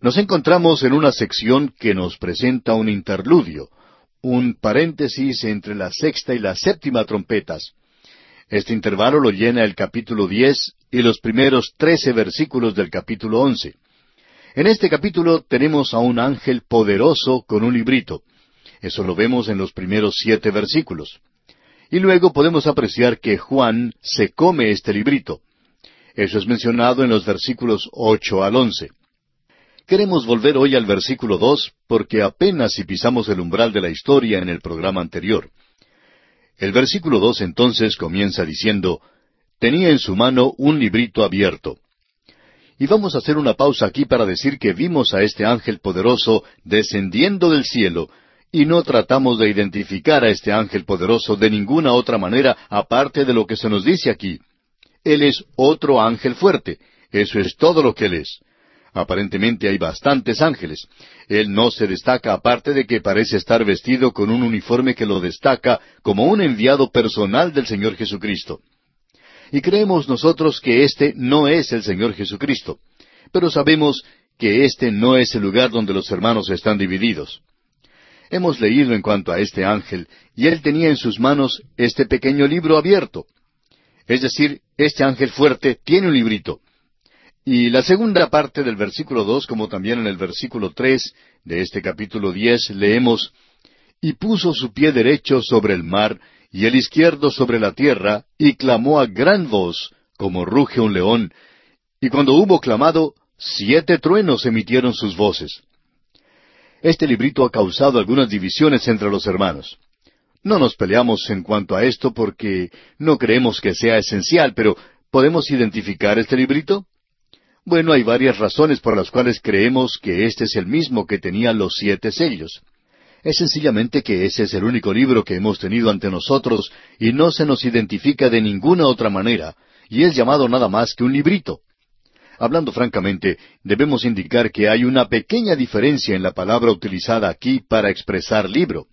Nos encontramos en una sección que nos presenta un interludio, un paréntesis entre la sexta y la séptima trompetas. Este intervalo lo llena el capítulo diez y los primeros trece versículos del capítulo once. En este capítulo tenemos a un ángel poderoso con un librito. Eso lo vemos en los primeros siete versículos. Y luego podemos apreciar que Juan se come este librito. Eso es mencionado en los versículos ocho al once. Queremos volver hoy al versículo dos porque apenas si pisamos el umbral de la historia en el programa anterior. El versículo dos entonces comienza diciendo, tenía en su mano un librito abierto. Y vamos a hacer una pausa aquí para decir que vimos a este ángel poderoso descendiendo del cielo, y no tratamos de identificar a este ángel poderoso de ninguna otra manera aparte de lo que se nos dice aquí. Él es otro ángel fuerte. Eso es todo lo que él es. Aparentemente hay bastantes ángeles. Él no se destaca aparte de que parece estar vestido con un uniforme que lo destaca como un enviado personal del Señor Jesucristo. Y creemos nosotros que este no es el Señor Jesucristo, pero sabemos que este no es el lugar donde los hermanos están divididos. Hemos leído en cuanto a este ángel, y él tenía en sus manos este pequeño libro abierto. Es decir, este ángel fuerte tiene un librito. Y la segunda parte del versículo dos, como también en el versículo tres de este capítulo diez, leemos Y puso su pie derecho sobre el mar, y el izquierdo sobre la tierra, y clamó a gran voz, como ruge un león, y cuando hubo clamado, siete truenos emitieron sus voces. Este librito ha causado algunas divisiones entre los hermanos. No nos peleamos en cuanto a esto porque no creemos que sea esencial, pero ¿podemos identificar este librito? Bueno, hay varias razones por las cuales creemos que este es el mismo que tenía los siete sellos. Es sencillamente que ese es el único libro que hemos tenido ante nosotros y no se nos identifica de ninguna otra manera, y es llamado nada más que un librito. Hablando francamente, debemos indicar que hay una pequeña diferencia en la palabra utilizada aquí para expresar libro.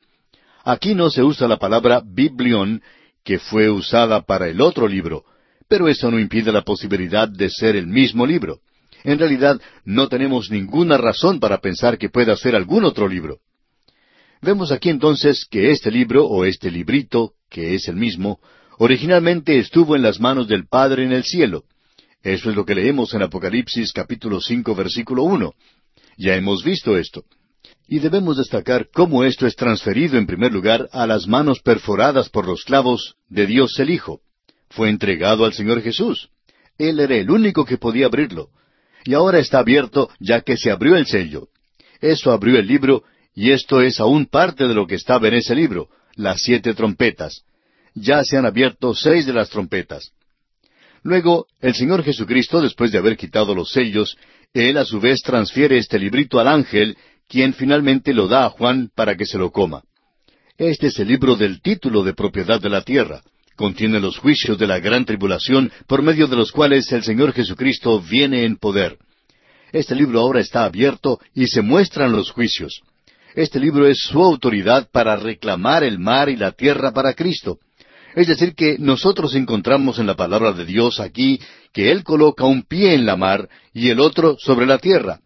Aquí no se usa la palabra biblión, que fue usada para el otro libro, pero eso no impide la posibilidad de ser el mismo libro. En realidad, no tenemos ninguna razón para pensar que pueda ser algún otro libro. Vemos aquí entonces que este libro, o este librito, que es el mismo, originalmente estuvo en las manos del Padre en el cielo. Eso es lo que leemos en Apocalipsis capítulo cinco versículo uno. Ya hemos visto esto. Y debemos destacar cómo esto es transferido en primer lugar a las manos perforadas por los clavos de Dios el Hijo fue entregado al Señor Jesús. Él era el único que podía abrirlo. Y ahora está abierto ya que se abrió el sello. Eso abrió el libro y esto es aún parte de lo que estaba en ese libro, las siete trompetas. Ya se han abierto seis de las trompetas. Luego, el Señor Jesucristo, después de haber quitado los sellos, Él a su vez transfiere este librito al ángel, quien finalmente lo da a Juan para que se lo coma. Este es el libro del título de propiedad de la tierra contiene los juicios de la gran tribulación por medio de los cuales el Señor Jesucristo viene en poder. Este libro ahora está abierto y se muestran los juicios. Este libro es su autoridad para reclamar el mar y la tierra para Cristo. Es decir, que nosotros encontramos en la palabra de Dios aquí que Él coloca un pie en la mar y el otro sobre la tierra.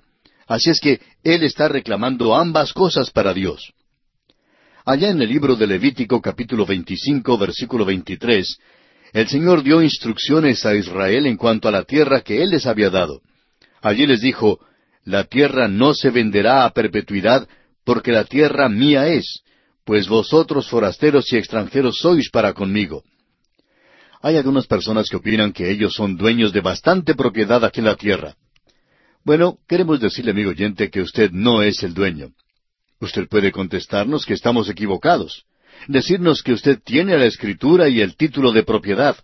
Así es que Él está reclamando ambas cosas para Dios. Allá en el libro de Levítico capítulo 25 versículo 23, el Señor dio instrucciones a Israel en cuanto a la tierra que Él les había dado. Allí les dijo, La tierra no se venderá a perpetuidad, porque la tierra mía es, pues vosotros forasteros y extranjeros sois para conmigo. Hay algunas personas que opinan que ellos son dueños de bastante propiedad aquí en la tierra. Bueno, queremos decirle, amigo oyente, que usted no es el dueño. Usted puede contestarnos que estamos equivocados, decirnos que usted tiene la escritura y el título de propiedad,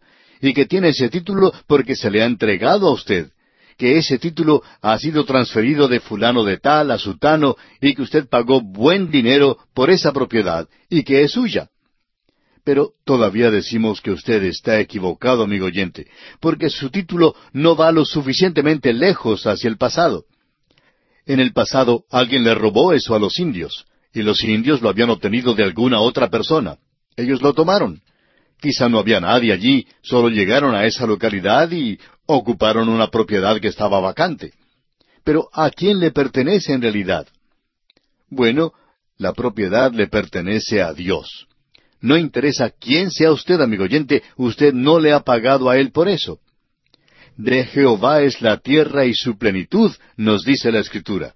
y que tiene ese título porque se le ha entregado a usted, que ese título ha sido transferido de fulano de tal a sutano y que usted pagó buen dinero por esa propiedad y que es suya. Pero todavía decimos que usted está equivocado, amigo oyente, porque su título no va lo suficientemente lejos hacia el pasado. En el pasado alguien le robó eso a los indios, y los indios lo habían obtenido de alguna otra persona. Ellos lo tomaron. Quizá no había nadie allí, solo llegaron a esa localidad y ocuparon una propiedad que estaba vacante. Pero ¿a quién le pertenece en realidad? Bueno, la propiedad le pertenece a Dios. No interesa quién sea usted, amigo oyente, usted no le ha pagado a él por eso. De Jehová es la tierra y su plenitud, nos dice la Escritura.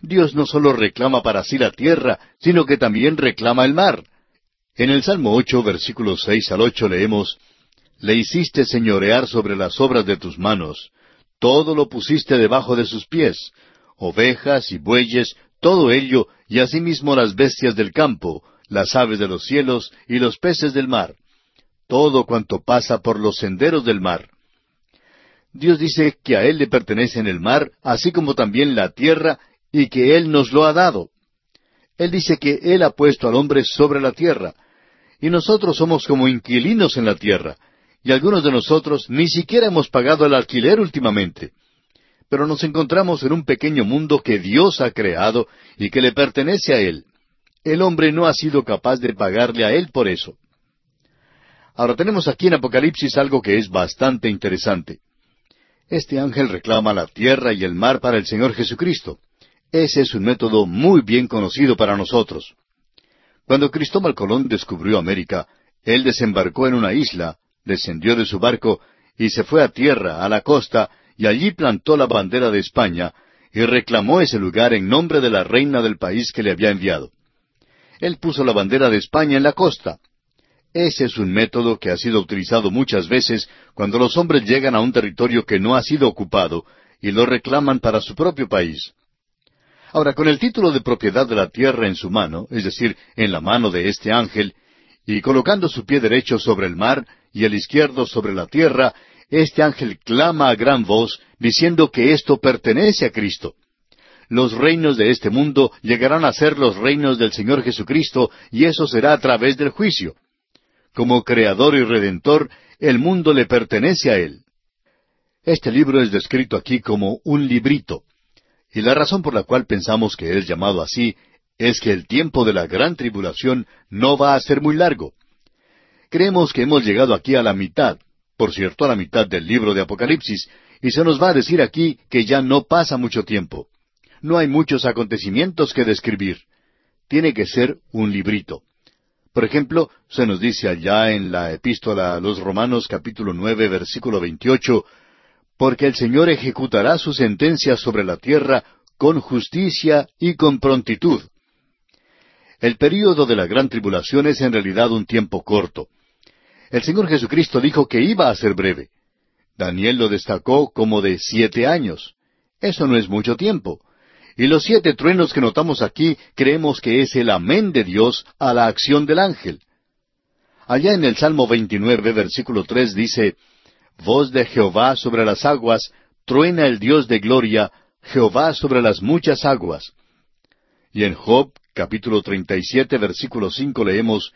Dios no solo reclama para sí la tierra, sino que también reclama el mar. En el Salmo ocho, versículos seis al ocho leemos, Le hiciste señorear sobre las obras de tus manos, todo lo pusiste debajo de sus pies, ovejas y bueyes, todo ello, y asimismo las bestias del campo, las aves de los cielos y los peces del mar, todo cuanto pasa por los senderos del mar. Dios dice que a Él le pertenece en el mar, así como también la tierra, y que Él nos lo ha dado. Él dice que Él ha puesto al hombre sobre la tierra, y nosotros somos como inquilinos en la tierra, y algunos de nosotros ni siquiera hemos pagado el alquiler últimamente. Pero nos encontramos en un pequeño mundo que Dios ha creado y que le pertenece a Él. El hombre no ha sido capaz de pagarle a Él por eso. Ahora tenemos aquí en Apocalipsis algo que es bastante interesante. Este ángel reclama la tierra y el mar para el Señor Jesucristo. Ese es un método muy bien conocido para nosotros. Cuando Cristóbal Colón descubrió América, él desembarcó en una isla, descendió de su barco y se fue a tierra, a la costa, y allí plantó la bandera de España y reclamó ese lugar en nombre de la reina del país que le había enviado. Él puso la bandera de España en la costa, ese es un método que ha sido utilizado muchas veces cuando los hombres llegan a un territorio que no ha sido ocupado y lo reclaman para su propio país. Ahora, con el título de propiedad de la tierra en su mano, es decir, en la mano de este ángel, y colocando su pie derecho sobre el mar y el izquierdo sobre la tierra, este ángel clama a gran voz diciendo que esto pertenece a Cristo. Los reinos de este mundo llegarán a ser los reinos del Señor Jesucristo y eso será a través del juicio. Como creador y redentor, el mundo le pertenece a Él. Este libro es descrito aquí como un librito, y la razón por la cual pensamos que es llamado así es que el tiempo de la gran tribulación no va a ser muy largo. Creemos que hemos llegado aquí a la mitad, por cierto, a la mitad del libro de Apocalipsis, y se nos va a decir aquí que ya no pasa mucho tiempo. No hay muchos acontecimientos que describir. Tiene que ser un librito. Por ejemplo, se nos dice allá en la epístola a los Romanos capítulo nueve versículo veintiocho, porque el Señor ejecutará su sentencia sobre la tierra con justicia y con prontitud. El período de la gran tribulación es en realidad un tiempo corto. El Señor Jesucristo dijo que iba a ser breve. Daniel lo destacó como de siete años. Eso no es mucho tiempo. Y los siete truenos que notamos aquí creemos que es el amén de Dios a la acción del ángel. Allá en el Salmo 29, versículo 3 dice, Voz de Jehová sobre las aguas, truena el Dios de gloria, Jehová sobre las muchas aguas. Y en Job, capítulo 37, versículo 5 leemos,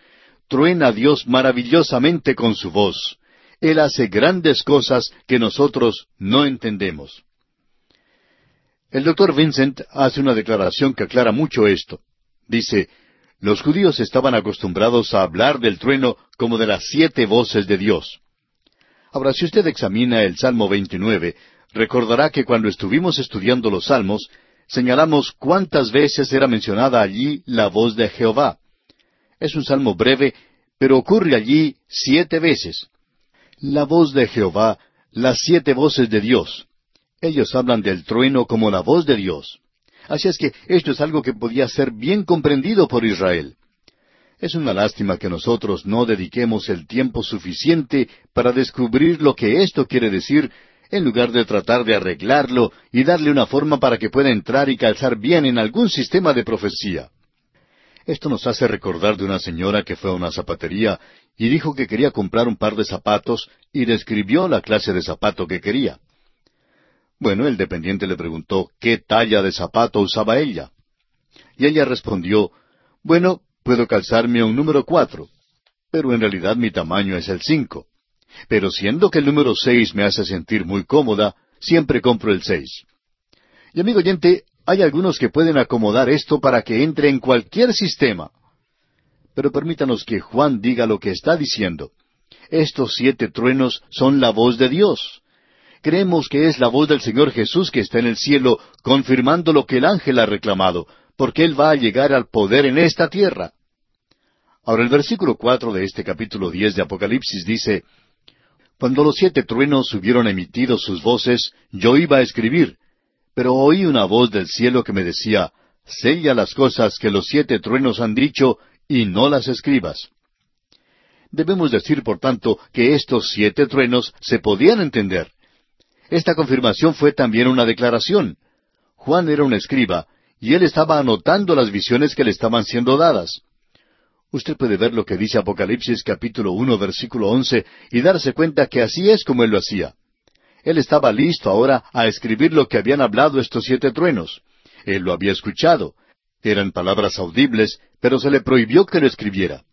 Truena Dios maravillosamente con su voz. Él hace grandes cosas que nosotros no entendemos. El doctor Vincent hace una declaración que aclara mucho esto. Dice, los judíos estaban acostumbrados a hablar del trueno como de las siete voces de Dios. Ahora, si usted examina el Salmo 29, recordará que cuando estuvimos estudiando los Salmos, señalamos cuántas veces era mencionada allí la voz de Jehová. Es un salmo breve, pero ocurre allí siete veces. La voz de Jehová, las siete voces de Dios. Ellos hablan del trueno como la voz de Dios. Así es que esto es algo que podía ser bien comprendido por Israel. Es una lástima que nosotros no dediquemos el tiempo suficiente para descubrir lo que esto quiere decir, en lugar de tratar de arreglarlo y darle una forma para que pueda entrar y calzar bien en algún sistema de profecía. Esto nos hace recordar de una señora que fue a una zapatería y dijo que quería comprar un par de zapatos y describió la clase de zapato que quería. Bueno, el dependiente le preguntó qué talla de zapato usaba ella. Y ella respondió, bueno, puedo calzarme un número cuatro, pero en realidad mi tamaño es el cinco. Pero siendo que el número seis me hace sentir muy cómoda, siempre compro el seis. Y amigo oyente, hay algunos que pueden acomodar esto para que entre en cualquier sistema. Pero permítanos que Juan diga lo que está diciendo. Estos siete truenos son la voz de Dios creemos que es la voz del Señor Jesús que está en el cielo, confirmando lo que el ángel ha reclamado, porque Él va a llegar al poder en esta tierra. Ahora el versículo cuatro de este capítulo diez de Apocalipsis dice, Cuando los siete truenos hubieron emitido sus voces, yo iba a escribir, pero oí una voz del cielo que me decía, Sella las cosas que los siete truenos han dicho, y no las escribas. Debemos decir, por tanto, que estos siete truenos se podían entender. Esta confirmación fue también una declaración. Juan era un escriba, y él estaba anotando las visiones que le estaban siendo dadas. Usted puede ver lo que dice Apocalipsis capítulo uno versículo once y darse cuenta que así es como él lo hacía. Él estaba listo ahora a escribir lo que habían hablado estos siete truenos. Él lo había escuchado. Eran palabras audibles, pero se le prohibió que lo escribiera.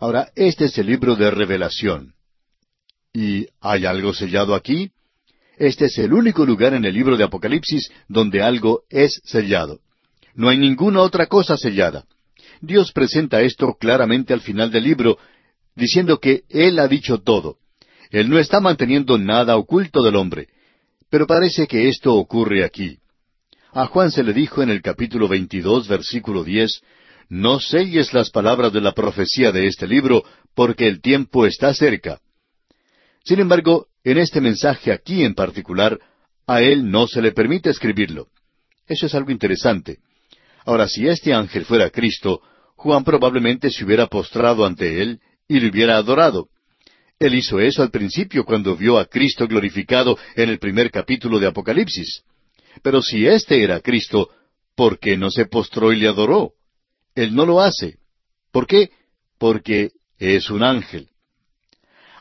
Ahora, este es el libro de revelación. ¿Y hay algo sellado aquí? Este es el único lugar en el libro de Apocalipsis donde algo es sellado. No hay ninguna otra cosa sellada. Dios presenta esto claramente al final del libro, diciendo que Él ha dicho todo. Él no está manteniendo nada oculto del hombre. Pero parece que esto ocurre aquí. A Juan se le dijo en el capítulo 22, versículo 10, No selles las palabras de la profecía de este libro, porque el tiempo está cerca. Sin embargo, en este mensaje aquí en particular, a él no se le permite escribirlo. Eso es algo interesante. Ahora, si este ángel fuera Cristo, Juan probablemente se hubiera postrado ante él y le hubiera adorado. Él hizo eso al principio cuando vio a Cristo glorificado en el primer capítulo de Apocalipsis. Pero si éste era Cristo, ¿por qué no se postró y le adoró? Él no lo hace. ¿Por qué? Porque es un ángel.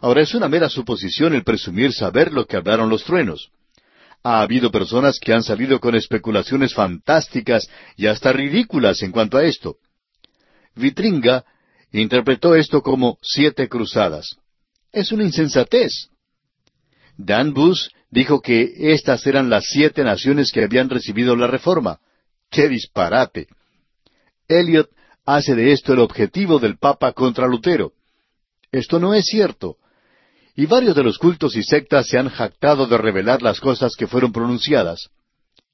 Ahora es una mera suposición el presumir saber lo que hablaron los truenos. Ha habido personas que han salido con especulaciones fantásticas y hasta ridículas en cuanto a esto. Vitringa interpretó esto como siete cruzadas. Es una insensatez. Dan Bus dijo que estas eran las siete naciones que habían recibido la reforma. ¡Qué disparate! Eliot hace de esto el objetivo del Papa contra Lutero. Esto no es cierto. Y varios de los cultos y sectas se han jactado de revelar las cosas que fueron pronunciadas.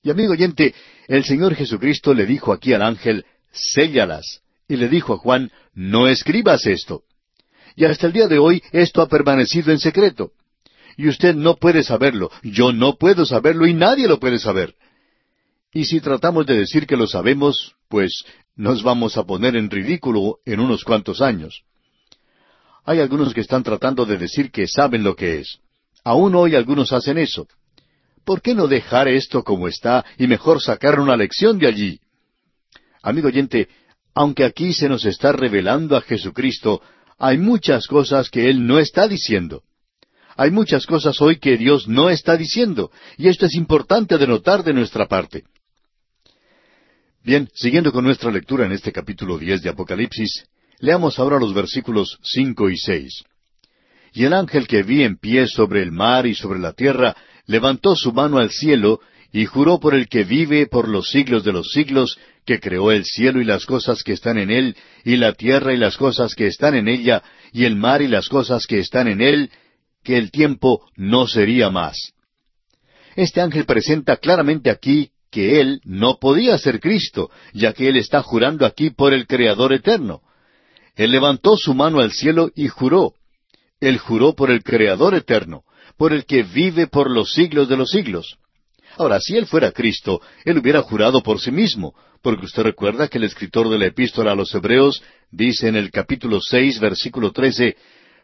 Y amigo oyente, el Señor Jesucristo le dijo aquí al ángel, séllalas. Y le dijo a Juan, no escribas esto. Y hasta el día de hoy esto ha permanecido en secreto y usted no puede saberlo, yo no puedo saberlo y nadie lo puede saber. Y si tratamos de decir que lo sabemos, pues nos vamos a poner en ridículo en unos cuantos años. Hay algunos que están tratando de decir que saben lo que es. Aún hoy algunos hacen eso. ¿Por qué no dejar esto como está y mejor sacar una lección de allí? Amigo oyente, aunque aquí se nos está revelando a Jesucristo, hay muchas cosas que Él no está diciendo. Hay muchas cosas hoy que Dios no está diciendo, y esto es importante de notar de nuestra parte. Bien, siguiendo con nuestra lectura en este capítulo diez de Apocalipsis, leamos ahora los versículos cinco y seis. Y el ángel que vi en pie sobre el mar y sobre la tierra levantó su mano al cielo y juró por el que vive por los siglos de los siglos, que creó el cielo y las cosas que están en él, y la tierra y las cosas que están en ella, y el mar y las cosas que están en él, que el tiempo no sería más. Este ángel presenta claramente aquí que él no podía ser Cristo, ya que él está jurando aquí por el Creador eterno. Él levantó su mano al cielo y juró. Él juró por el Creador eterno, por el que vive por los siglos de los siglos. Ahora, si él fuera Cristo, él hubiera jurado por sí mismo, porque usted recuerda que el escritor de la epístola a los Hebreos dice en el capítulo seis, versículo trece,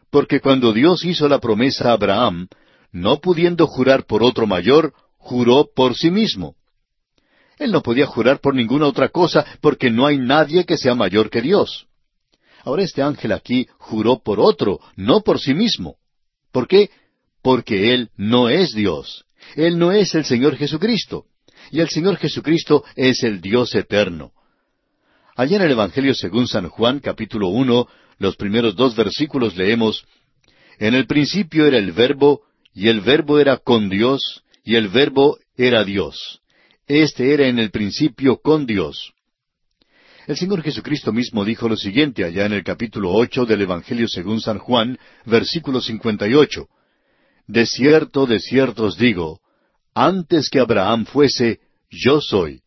porque cuando Dios hizo la promesa a Abraham, no pudiendo jurar por otro mayor, juró por sí mismo. Él no podía jurar por ninguna otra cosa porque no hay nadie que sea mayor que Dios. Ahora este ángel aquí juró por otro, no por sí mismo. ¿Por qué? Porque Él no es Dios. Él no es el Señor Jesucristo. Y el Señor Jesucristo es el Dios eterno. Allá en el Evangelio según San Juan, capítulo uno, los primeros dos versículos leemos, En el principio era el verbo, y el verbo era con Dios, y el verbo era Dios. Este era en el principio con Dios. El Señor Jesucristo mismo dijo lo siguiente allá en el capítulo ocho del Evangelio según San Juan, versículo cincuenta y ocho. De cierto, de cierto os digo, antes que Abraham fuese, yo soy.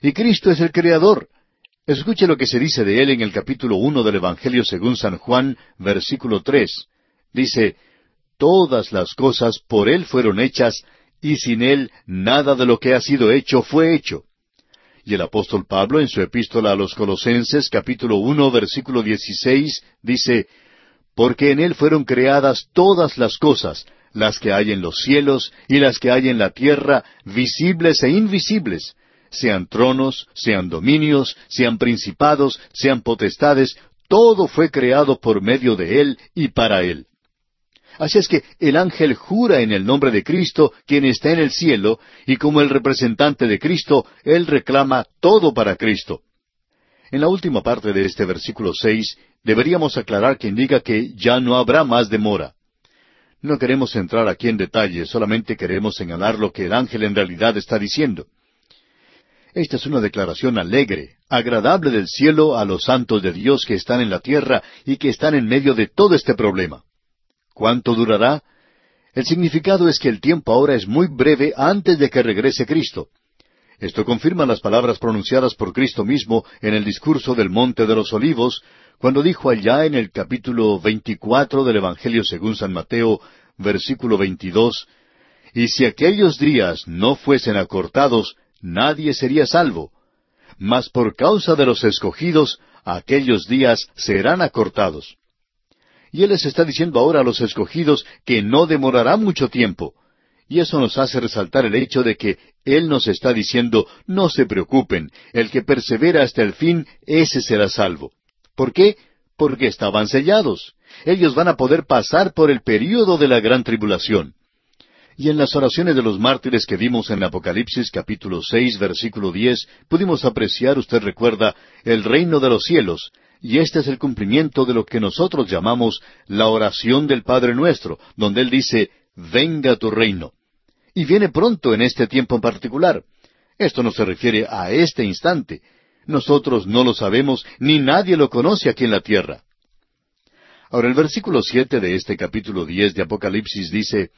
Y Cristo es el Creador. Escuche lo que se dice de él en el capítulo uno del Evangelio según San Juan, versículo tres. Dice, Todas las cosas por él fueron hechas, y sin él nada de lo que ha sido hecho fue hecho. Y el apóstol Pablo en su epístola a los Colosenses capítulo uno versículo dieciséis dice, Porque en él fueron creadas todas las cosas, las que hay en los cielos y las que hay en la tierra, visibles e invisibles, sean tronos, sean dominios, sean principados, sean potestades, todo fue creado por medio de él y para él. Así es que el ángel jura en el nombre de Cristo, quien está en el cielo, y como el representante de Cristo, él reclama todo para Cristo. En la última parte de este versículo seis, deberíamos aclarar que indica que ya no habrá más demora. No queremos entrar aquí en detalle, solamente queremos señalar lo que el ángel en realidad está diciendo. Esta es una declaración alegre, agradable del cielo a los santos de Dios que están en la tierra y que están en medio de todo este problema. ¿Cuánto durará? El significado es que el tiempo ahora es muy breve antes de que regrese Cristo. Esto confirma las palabras pronunciadas por Cristo mismo en el discurso del Monte de los Olivos, cuando dijo allá en el capítulo 24 del Evangelio según San Mateo, versículo 22, Y si aquellos días no fuesen acortados, nadie sería salvo. Mas por causa de los escogidos, aquellos días serán acortados. Y Él les está diciendo ahora a los escogidos que no demorará mucho tiempo. Y eso nos hace resaltar el hecho de que Él nos está diciendo, no se preocupen, el que persevera hasta el fin, ese será salvo. ¿Por qué? Porque estaban sellados. Ellos van a poder pasar por el período de la gran tribulación. Y en las oraciones de los mártires que vimos en Apocalipsis capítulo seis versículo diez, pudimos apreciar, usted recuerda, el reino de los cielos, y este es el cumplimiento de lo que nosotros llamamos la oración del Padre nuestro, donde Él dice, venga tu reino. Y viene pronto en este tiempo en particular. Esto no se refiere a este instante. Nosotros no lo sabemos, ni nadie lo conoce aquí en la tierra. Ahora el versículo siete de este capítulo diez de Apocalipsis dice,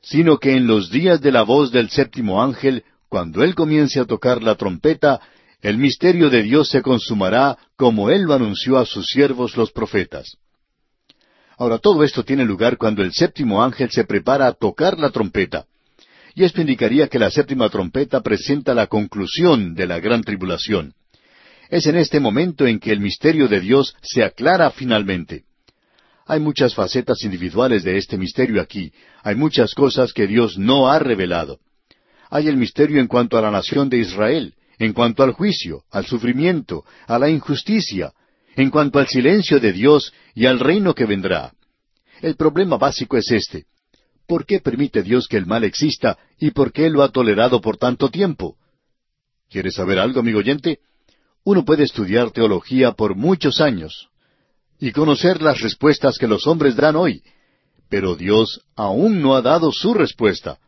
sino que en los días de la voz del séptimo ángel, cuando él comience a tocar la trompeta, el misterio de Dios se consumará como Él lo anunció a sus siervos los profetas. Ahora todo esto tiene lugar cuando el séptimo ángel se prepara a tocar la trompeta. Y esto indicaría que la séptima trompeta presenta la conclusión de la gran tribulación. Es en este momento en que el misterio de Dios se aclara finalmente. Hay muchas facetas individuales de este misterio aquí. Hay muchas cosas que Dios no ha revelado. Hay el misterio en cuanto a la nación de Israel, en cuanto al juicio, al sufrimiento, a la injusticia, en cuanto al silencio de Dios y al reino que vendrá. El problema básico es este. ¿Por qué permite Dios que el mal exista y por qué lo ha tolerado por tanto tiempo? ¿Quieres saber algo, amigo oyente? Uno puede estudiar teología por muchos años y conocer las respuestas que los hombres dan hoy, pero Dios aún no ha dado su respuesta.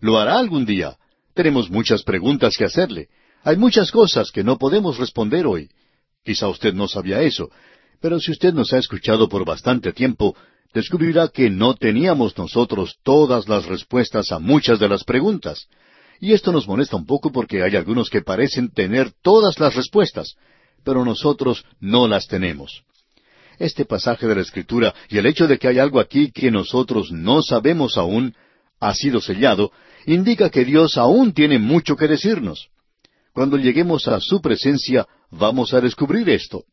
Lo hará algún día. Tenemos muchas preguntas que hacerle. Hay muchas cosas que no podemos responder hoy. Quizá usted no sabía eso, pero si usted nos ha escuchado por bastante tiempo, descubrirá que no teníamos nosotros todas las respuestas a muchas de las preguntas. Y esto nos molesta un poco porque hay algunos que parecen tener todas las respuestas, pero nosotros no las tenemos. Este pasaje de la Escritura y el hecho de que hay algo aquí que nosotros no sabemos aún, ha sido sellado, indica que Dios aún tiene mucho que decirnos. Cuando lleguemos a su presencia, vamos a descubrir esto.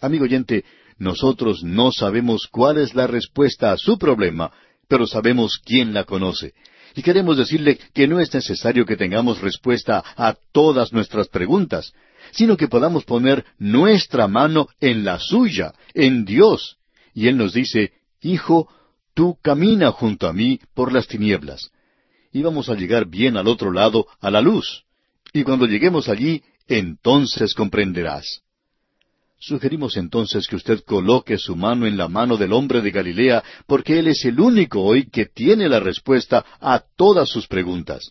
Amigo oyente, nosotros no sabemos cuál es la respuesta a su problema, pero sabemos quién la conoce. Y queremos decirle que no es necesario que tengamos respuesta a todas nuestras preguntas, sino que podamos poner nuestra mano en la suya, en Dios. Y Él nos dice, Hijo, tú camina junto a mí por las tinieblas. Y vamos a llegar bien al otro lado, a la luz. Y cuando lleguemos allí, entonces comprenderás. Sugerimos entonces que usted coloque su mano en la mano del hombre de Galilea, porque él es el único hoy que tiene la respuesta a todas sus preguntas.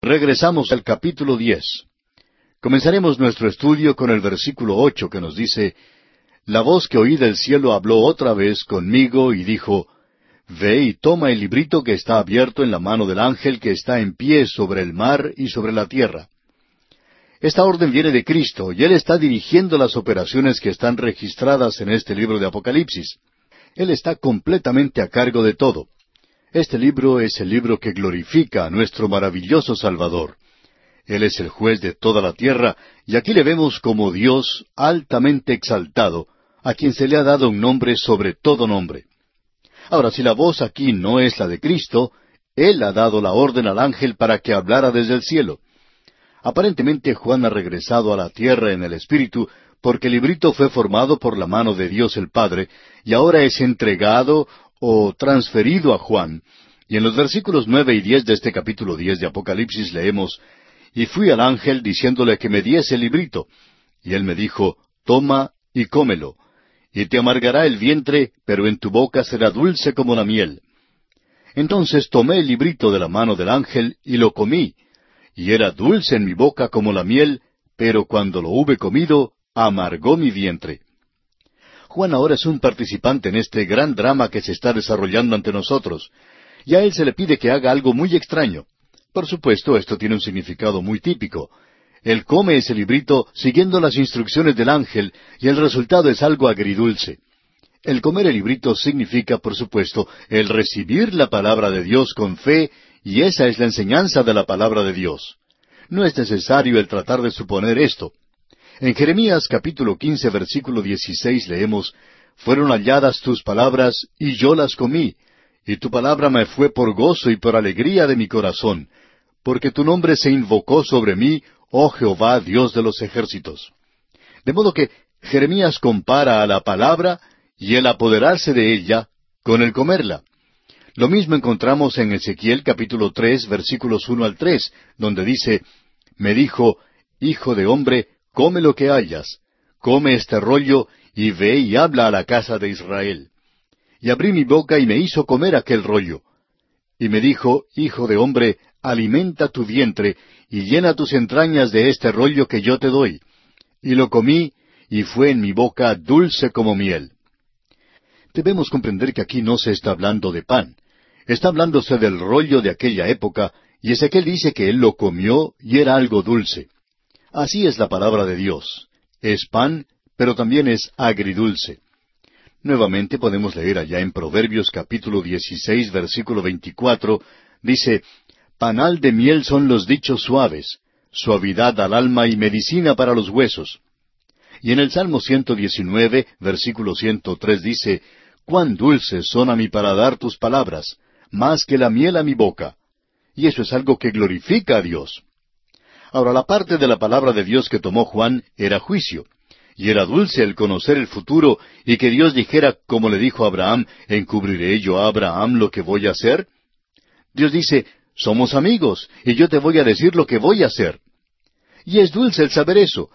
Regresamos al capítulo diez. Comenzaremos nuestro estudio con el versículo ocho que nos dice la voz que oí del cielo habló otra vez conmigo y dijo, Ve y toma el librito que está abierto en la mano del ángel que está en pie sobre el mar y sobre la tierra. Esta orden viene de Cristo y Él está dirigiendo las operaciones que están registradas en este libro de Apocalipsis. Él está completamente a cargo de todo. Este libro es el libro que glorifica a nuestro maravilloso Salvador. Él es el juez de toda la tierra y aquí le vemos como Dios altamente exaltado, a quien se le ha dado un nombre sobre todo nombre. Ahora, si la voz aquí no es la de Cristo, Él ha dado la orden al ángel para que hablara desde el cielo. Aparentemente Juan ha regresado a la tierra en el Espíritu, porque el librito fue formado por la mano de Dios el Padre, y ahora es entregado o transferido a Juan. Y en los versículos nueve y diez de este capítulo diez de Apocalipsis leemos Y fui al ángel diciéndole que me diese el librito. Y él me dijo, Toma y cómelo, y te amargará el vientre, pero en tu boca será dulce como la miel. Entonces tomé el librito de la mano del ángel y lo comí, y era dulce en mi boca como la miel, pero cuando lo hube comido, amargó mi vientre. Juan ahora es un participante en este gran drama que se está desarrollando ante nosotros, y a él se le pide que haga algo muy extraño. Por supuesto, esto tiene un significado muy típico. Él come ese librito siguiendo las instrucciones del ángel, y el resultado es algo agridulce. El comer el librito significa, por supuesto, el recibir la palabra de Dios con fe y esa es la enseñanza de la palabra de Dios. No es necesario el tratar de suponer esto. En Jeremías capítulo quince versículo dieciséis leemos, Fueron halladas tus palabras y yo las comí, y tu palabra me fue por gozo y por alegría de mi corazón, porque tu nombre se invocó sobre mí, oh Jehová, Dios de los ejércitos. De modo que Jeremías compara a la palabra y el apoderarse de ella con el comerla. Lo mismo encontramos en Ezequiel capítulo tres versículos uno al tres, donde dice, Me dijo, Hijo de hombre, come lo que hayas, come este rollo, y ve y habla a la casa de Israel. Y abrí mi boca y me hizo comer aquel rollo. Y me dijo, Hijo de hombre, alimenta tu vientre, y llena tus entrañas de este rollo que yo te doy. Y lo comí, y fue en mi boca dulce como miel. Debemos comprender que aquí no se está hablando de pan. Está hablándose del rollo de aquella época, y Ezequiel dice que él lo comió y era algo dulce. Así es la palabra de Dios. Es pan, pero también es agridulce. Nuevamente podemos leer allá en Proverbios capítulo 16, versículo 24, dice, Panal de miel son los dichos suaves, suavidad al alma y medicina para los huesos. Y en el Salmo 119, versículo 103 dice, Cuán dulces son a mi paladar tus palabras, más que la miel a mi boca. Y eso es algo que glorifica a Dios. Ahora, la parte de la palabra de Dios que tomó Juan era juicio. Y era dulce el conocer el futuro y que Dios dijera, como le dijo a Abraham, ¿encubriré yo a Abraham lo que voy a hacer? Dios dice, somos amigos, y yo te voy a decir lo que voy a hacer. Y es dulce el saber eso.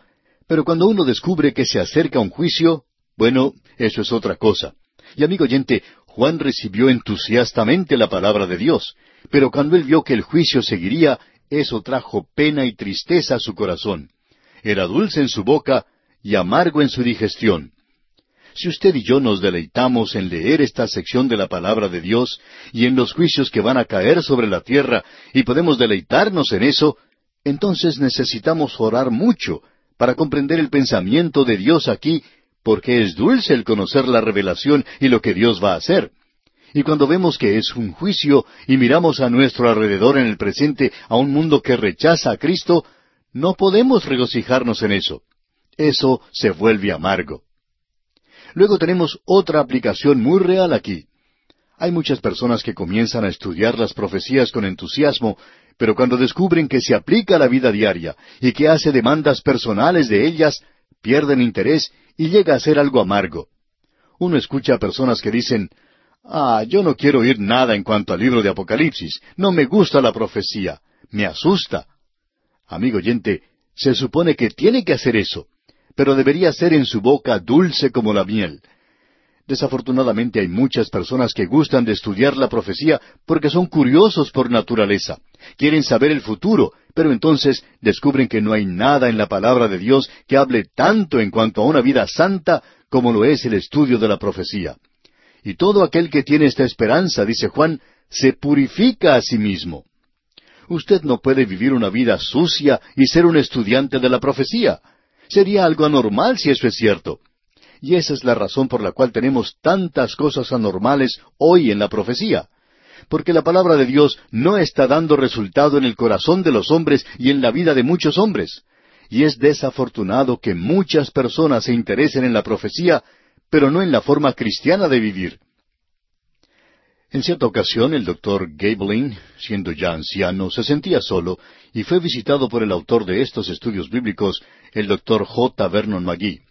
Pero cuando uno descubre que se acerca un juicio, bueno, eso es otra cosa. Y amigo oyente, Juan recibió entusiastamente la palabra de Dios, pero cuando él vio que el juicio seguiría, eso trajo pena y tristeza a su corazón. Era dulce en su boca y amargo en su digestión. Si usted y yo nos deleitamos en leer esta sección de la palabra de Dios y en los juicios que van a caer sobre la tierra y podemos deleitarnos en eso, entonces necesitamos orar mucho para comprender el pensamiento de Dios aquí porque es dulce el conocer la revelación y lo que Dios va a hacer. Y cuando vemos que es un juicio y miramos a nuestro alrededor en el presente a un mundo que rechaza a Cristo, no podemos regocijarnos en eso. Eso se vuelve amargo. Luego tenemos otra aplicación muy real aquí. Hay muchas personas que comienzan a estudiar las profecías con entusiasmo, pero cuando descubren que se aplica a la vida diaria y que hace demandas personales de ellas, pierden interés y llega a ser algo amargo. Uno escucha a personas que dicen, Ah, yo no quiero oír nada en cuanto al libro de Apocalipsis, no me gusta la profecía, me asusta. Amigo oyente, se supone que tiene que hacer eso, pero debería ser en su boca dulce como la miel. Desafortunadamente hay muchas personas que gustan de estudiar la profecía porque son curiosos por naturaleza. Quieren saber el futuro, pero entonces descubren que no hay nada en la palabra de Dios que hable tanto en cuanto a una vida santa como lo es el estudio de la profecía. Y todo aquel que tiene esta esperanza, dice Juan, se purifica a sí mismo. Usted no puede vivir una vida sucia y ser un estudiante de la profecía. Sería algo anormal si eso es cierto. Y esa es la razón por la cual tenemos tantas cosas anormales hoy en la profecía. Porque la palabra de Dios no está dando resultado en el corazón de los hombres y en la vida de muchos hombres. Y es desafortunado que muchas personas se interesen en la profecía, pero no en la forma cristiana de vivir. En cierta ocasión el doctor Gabelin, siendo ya anciano, se sentía solo y fue visitado por el autor de estos estudios bíblicos, el doctor J. Vernon McGee.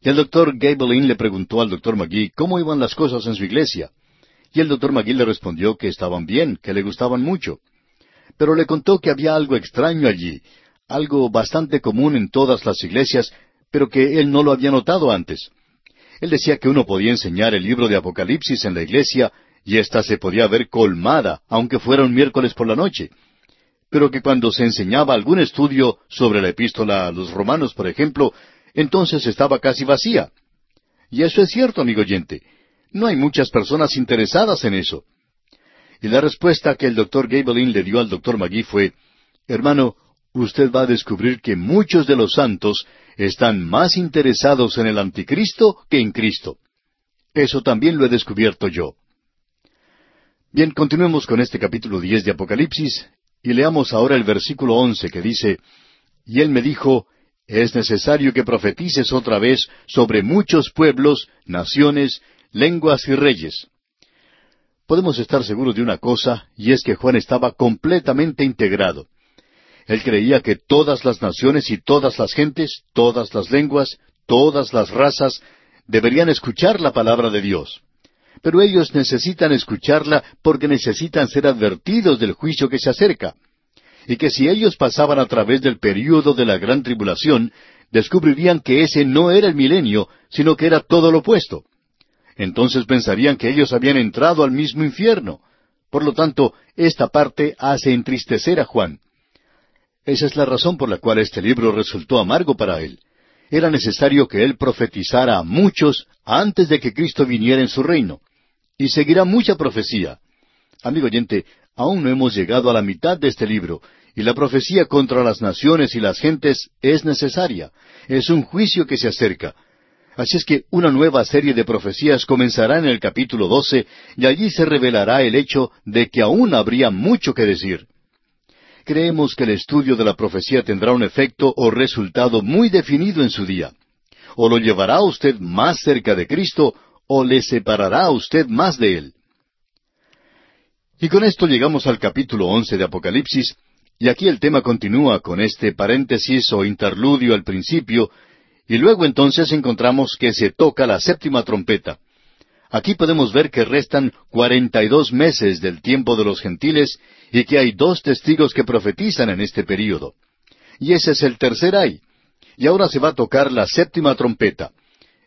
Y el doctor Gabelin le preguntó al doctor McGee cómo iban las cosas en su iglesia. Y el doctor McGee le respondió que estaban bien, que le gustaban mucho. Pero le contó que había algo extraño allí, algo bastante común en todas las iglesias, pero que él no lo había notado antes. Él decía que uno podía enseñar el libro de Apocalipsis en la iglesia y ésta se podía ver colmada, aunque fuera un miércoles por la noche. Pero que cuando se enseñaba algún estudio sobre la epístola a los romanos, por ejemplo, entonces estaba casi vacía. Y eso es cierto, amigo oyente. No hay muchas personas interesadas en eso. Y la respuesta que el doctor Gabelin le dio al doctor Magui fue, Hermano, usted va a descubrir que muchos de los santos están más interesados en el anticristo que en Cristo. Eso también lo he descubierto yo. Bien, continuemos con este capítulo diez de Apocalipsis y leamos ahora el versículo once que dice, Y él me dijo, es necesario que profetices otra vez sobre muchos pueblos, naciones, lenguas y reyes. Podemos estar seguros de una cosa, y es que Juan estaba completamente integrado. Él creía que todas las naciones y todas las gentes, todas las lenguas, todas las razas, deberían escuchar la palabra de Dios. Pero ellos necesitan escucharla porque necesitan ser advertidos del juicio que se acerca y que si ellos pasaban a través del período de la gran tribulación, descubrirían que ese no era el milenio, sino que era todo lo opuesto. Entonces pensarían que ellos habían entrado al mismo infierno. Por lo tanto, esta parte hace entristecer a Juan. Esa es la razón por la cual este libro resultó amargo para él. Era necesario que él profetizara a muchos antes de que Cristo viniera en su reino. Y seguirá mucha profecía. Amigo oyente, aún no hemos llegado a la mitad de este libro, y la profecía contra las naciones y las gentes es necesaria. Es un juicio que se acerca. Así es que una nueva serie de profecías comenzará en el capítulo 12 y allí se revelará el hecho de que aún habría mucho que decir. Creemos que el estudio de la profecía tendrá un efecto o resultado muy definido en su día. O lo llevará a usted más cerca de Cristo o le separará a usted más de Él. Y con esto llegamos al capítulo once de Apocalipsis, y aquí el tema continúa con este paréntesis o interludio al principio, y luego entonces encontramos que se toca la séptima trompeta. Aquí podemos ver que restan cuarenta y dos meses del tiempo de los gentiles y que hay dos testigos que profetizan en este período. Y ese es el tercer ay. Y ahora se va a tocar la séptima trompeta.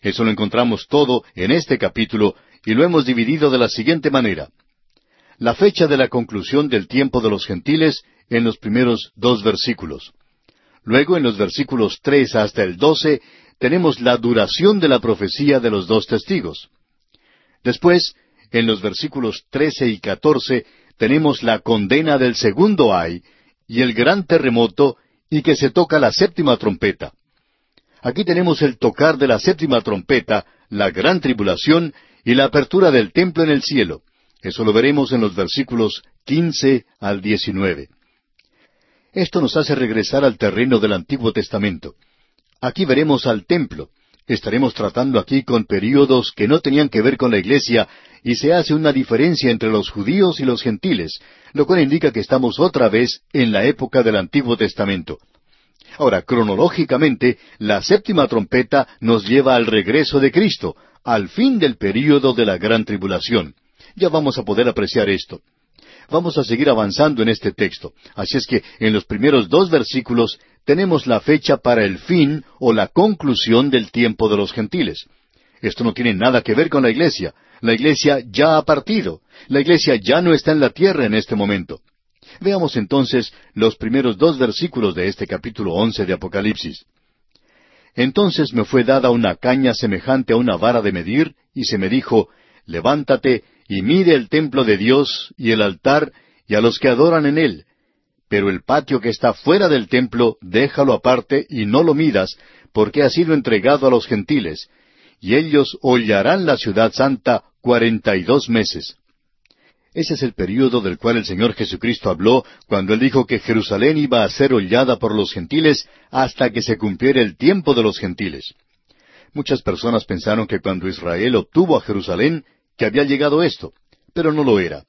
Eso lo encontramos todo en este capítulo y lo hemos dividido de la siguiente manera la fecha de la conclusión del tiempo de los gentiles en los primeros dos versículos. Luego, en los versículos tres hasta el doce, tenemos la duración de la profecía de los dos testigos. Después, en los versículos trece y catorce, tenemos la condena del segundo ay y el gran terremoto y que se toca la séptima trompeta. Aquí tenemos el tocar de la séptima trompeta, la gran tribulación y la apertura del templo en el cielo. Eso lo veremos en los versículos quince al diecinueve. Esto nos hace regresar al terreno del Antiguo Testamento. Aquí veremos al templo. Estaremos tratando aquí con períodos que no tenían que ver con la iglesia y se hace una diferencia entre los judíos y los gentiles, lo cual indica que estamos otra vez en la época del Antiguo Testamento. Ahora, cronológicamente, la séptima trompeta nos lleva al regreso de Cristo, al fin del período de la gran tribulación ya vamos a poder apreciar esto. Vamos a seguir avanzando en este texto. Así es que en los primeros dos versículos tenemos la fecha para el fin o la conclusión del tiempo de los gentiles. Esto no tiene nada que ver con la iglesia. La iglesia ya ha partido. La iglesia ya no está en la tierra en este momento. Veamos entonces los primeros dos versículos de este capítulo once de Apocalipsis. Entonces me fue dada una caña semejante a una vara de medir, y se me dijo, Levántate y mide el templo de Dios y el altar y a los que adoran en él. Pero el patio que está fuera del templo, déjalo aparte y no lo midas, porque ha sido entregado a los gentiles, y ellos hollarán la ciudad santa cuarenta y dos meses. Ese es el período del cual el Señor Jesucristo habló cuando Él dijo que Jerusalén iba a ser hollada por los gentiles hasta que se cumpliera el tiempo de los gentiles. Muchas personas pensaron que cuando Israel obtuvo a Jerusalén, que había llegado esto, pero no lo era.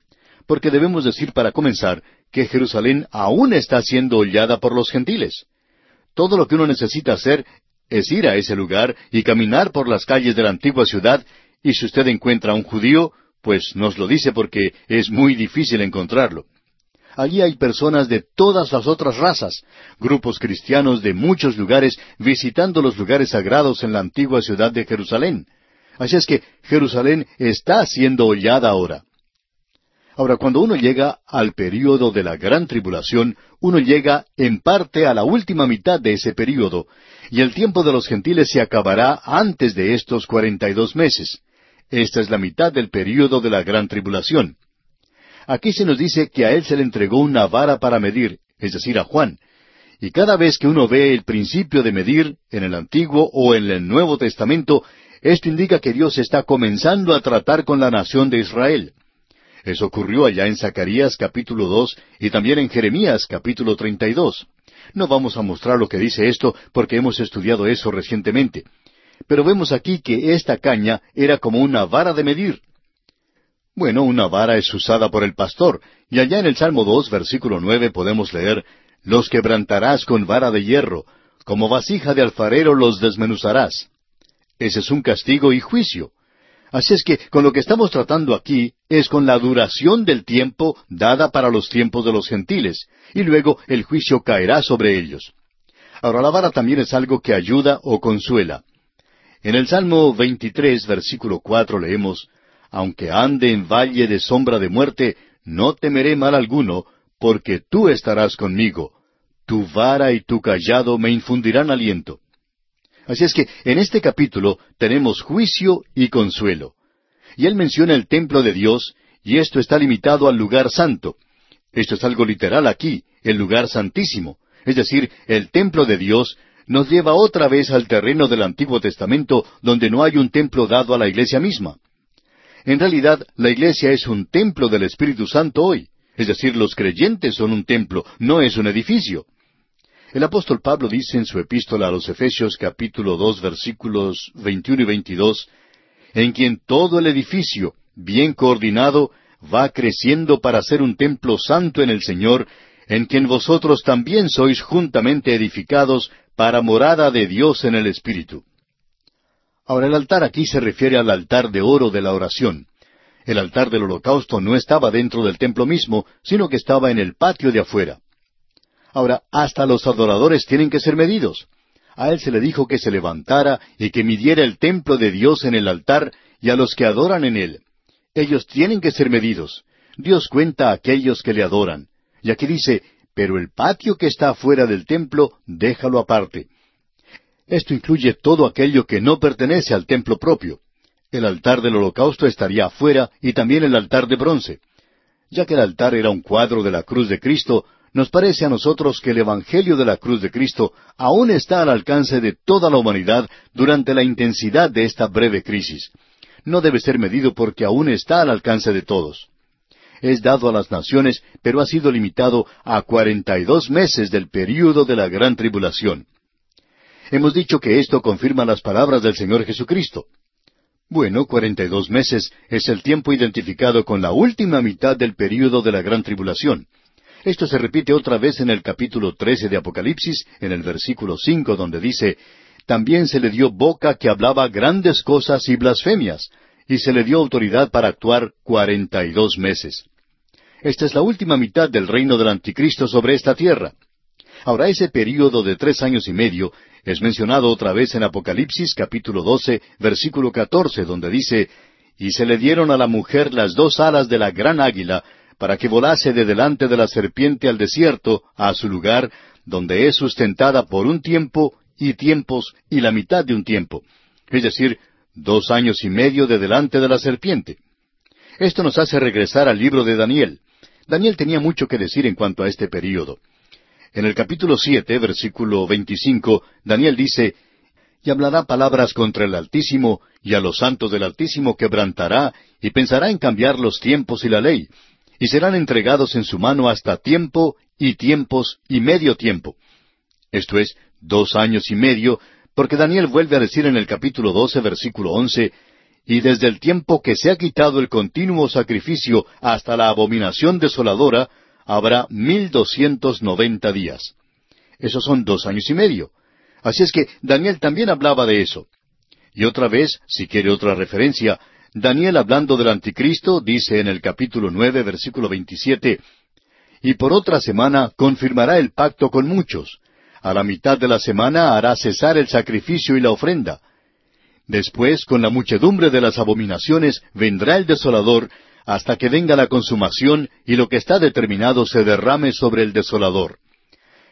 Porque debemos decir para comenzar que Jerusalén aún está siendo hollada por los gentiles. Todo lo que uno necesita hacer es ir a ese lugar y caminar por las calles de la antigua ciudad, y si usted encuentra a un judío, pues nos lo dice porque es muy difícil encontrarlo. Allí hay personas de todas las otras razas, grupos cristianos de muchos lugares visitando los lugares sagrados en la antigua ciudad de Jerusalén. Así es que Jerusalén está siendo hollada ahora. Ahora, cuando uno llega al período de la gran tribulación, uno llega en parte a la última mitad de ese período, y el tiempo de los gentiles se acabará antes de estos cuarenta y dos meses. Esta es la mitad del período de la gran tribulación. Aquí se nos dice que a él se le entregó una vara para medir, es decir, a Juan. Y cada vez que uno ve el principio de medir, en el Antiguo o en el Nuevo Testamento, esto indica que Dios está comenzando a tratar con la nación de Israel. Eso ocurrió allá en Zacarías capítulo dos y también en Jeremías capítulo treinta y dos. No vamos a mostrar lo que dice esto porque hemos estudiado eso recientemente. Pero vemos aquí que esta caña era como una vara de medir. Bueno, una vara es usada por el pastor, y allá en el Salmo dos, versículo nueve, podemos leer, Los quebrantarás con vara de hierro, como vasija de alfarero los desmenuzarás. Ese es un castigo y juicio. Así es que con lo que estamos tratando aquí es con la duración del tiempo dada para los tiempos de los gentiles, y luego el juicio caerá sobre ellos. Ahora la vara también es algo que ayuda o consuela. En el Salmo 23, versículo 4 leemos, Aunque ande en valle de sombra de muerte, no temeré mal alguno, porque tú estarás conmigo. Tu vara y tu callado me infundirán aliento. Así es que en este capítulo tenemos juicio y consuelo. Y él menciona el templo de Dios, y esto está limitado al lugar santo. Esto es algo literal aquí, el lugar santísimo. Es decir, el templo de Dios nos lleva otra vez al terreno del Antiguo Testamento donde no hay un templo dado a la iglesia misma. En realidad, la iglesia es un templo del Espíritu Santo hoy. Es decir, los creyentes son un templo, no es un edificio. El apóstol Pablo dice en su epístola a los Efesios capítulo dos versículos 21 y 22, en quien todo el edificio, bien coordinado, va creciendo para ser un templo santo en el Señor, en quien vosotros también sois juntamente edificados para morada de Dios en el Espíritu. Ahora el altar aquí se refiere al altar de oro de la oración. El altar del holocausto no estaba dentro del templo mismo, sino que estaba en el patio de afuera. Ahora, hasta los adoradores tienen que ser medidos. A él se le dijo que se levantara y que midiera el templo de Dios en el altar y a los que adoran en él. Ellos tienen que ser medidos. Dios cuenta a aquellos que le adoran. Y aquí dice, pero el patio que está afuera del templo, déjalo aparte. Esto incluye todo aquello que no pertenece al templo propio. El altar del holocausto estaría afuera y también el altar de bronce. Ya que el altar era un cuadro de la cruz de Cristo, nos parece a nosotros que el Evangelio de la cruz de Cristo aún está al alcance de toda la humanidad durante la intensidad de esta breve crisis. No debe ser medido porque aún está al alcance de todos es dado a las naciones, pero ha sido limitado a cuarenta y dos meses del período de la gran tribulación. Hemos dicho que esto confirma las palabras del Señor Jesucristo. Bueno, cuarenta y dos meses es el tiempo identificado con la última mitad del período de la gran tribulación. Esto se repite otra vez en el capítulo trece de Apocalipsis, en el versículo cinco, donde dice, También se le dio boca que hablaba grandes cosas y blasfemias, y se le dio autoridad para actuar cuarenta y dos meses. Esta es la última mitad del reino del anticristo sobre esta tierra. Ahora ese período de tres años y medio es mencionado otra vez en Apocalipsis capítulo 12, versículo 14, donde dice, Y se le dieron a la mujer las dos alas de la gran águila, para que volase de delante de la serpiente al desierto, a su lugar, donde es sustentada por un tiempo y tiempos y la mitad de un tiempo, es decir, dos años y medio de delante de la serpiente. Esto nos hace regresar al libro de Daniel. Daniel tenía mucho que decir en cuanto a este período. En el capítulo siete, versículo veinticinco, Daniel dice, Y hablará palabras contra el Altísimo, y a los santos del Altísimo quebrantará, y pensará en cambiar los tiempos y la ley, y serán entregados en su mano hasta tiempo y tiempos y medio tiempo. Esto es, dos años y medio, porque Daniel vuelve a decir en el capítulo doce, versículo once, y desde el tiempo que se ha quitado el continuo sacrificio hasta la abominación desoladora, habrá mil doscientos noventa días. Esos son dos años y medio. Así es que Daniel también hablaba de eso. Y otra vez, si quiere otra referencia, Daniel hablando del anticristo dice en el capítulo nueve, versículo veintisiete, Y por otra semana confirmará el pacto con muchos. A la mitad de la semana hará cesar el sacrificio y la ofrenda Después, con la muchedumbre de las abominaciones, vendrá el desolador, hasta que venga la consumación y lo que está determinado se derrame sobre el desolador.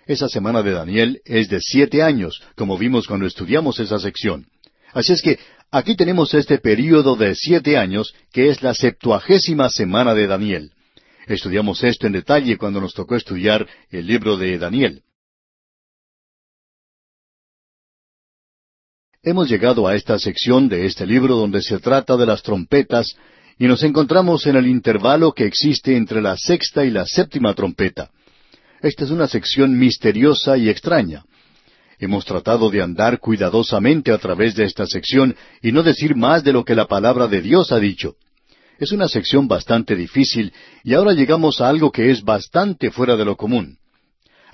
Esa semana de Daniel es de siete años, como vimos cuando estudiamos esa sección. Así es que aquí tenemos este período de siete años, que es la septuagésima semana de Daniel. Estudiamos esto en detalle cuando nos tocó estudiar el libro de Daniel. Hemos llegado a esta sección de este libro donde se trata de las trompetas y nos encontramos en el intervalo que existe entre la sexta y la séptima trompeta. Esta es una sección misteriosa y extraña. Hemos tratado de andar cuidadosamente a través de esta sección y no decir más de lo que la palabra de Dios ha dicho. Es una sección bastante difícil y ahora llegamos a algo que es bastante fuera de lo común.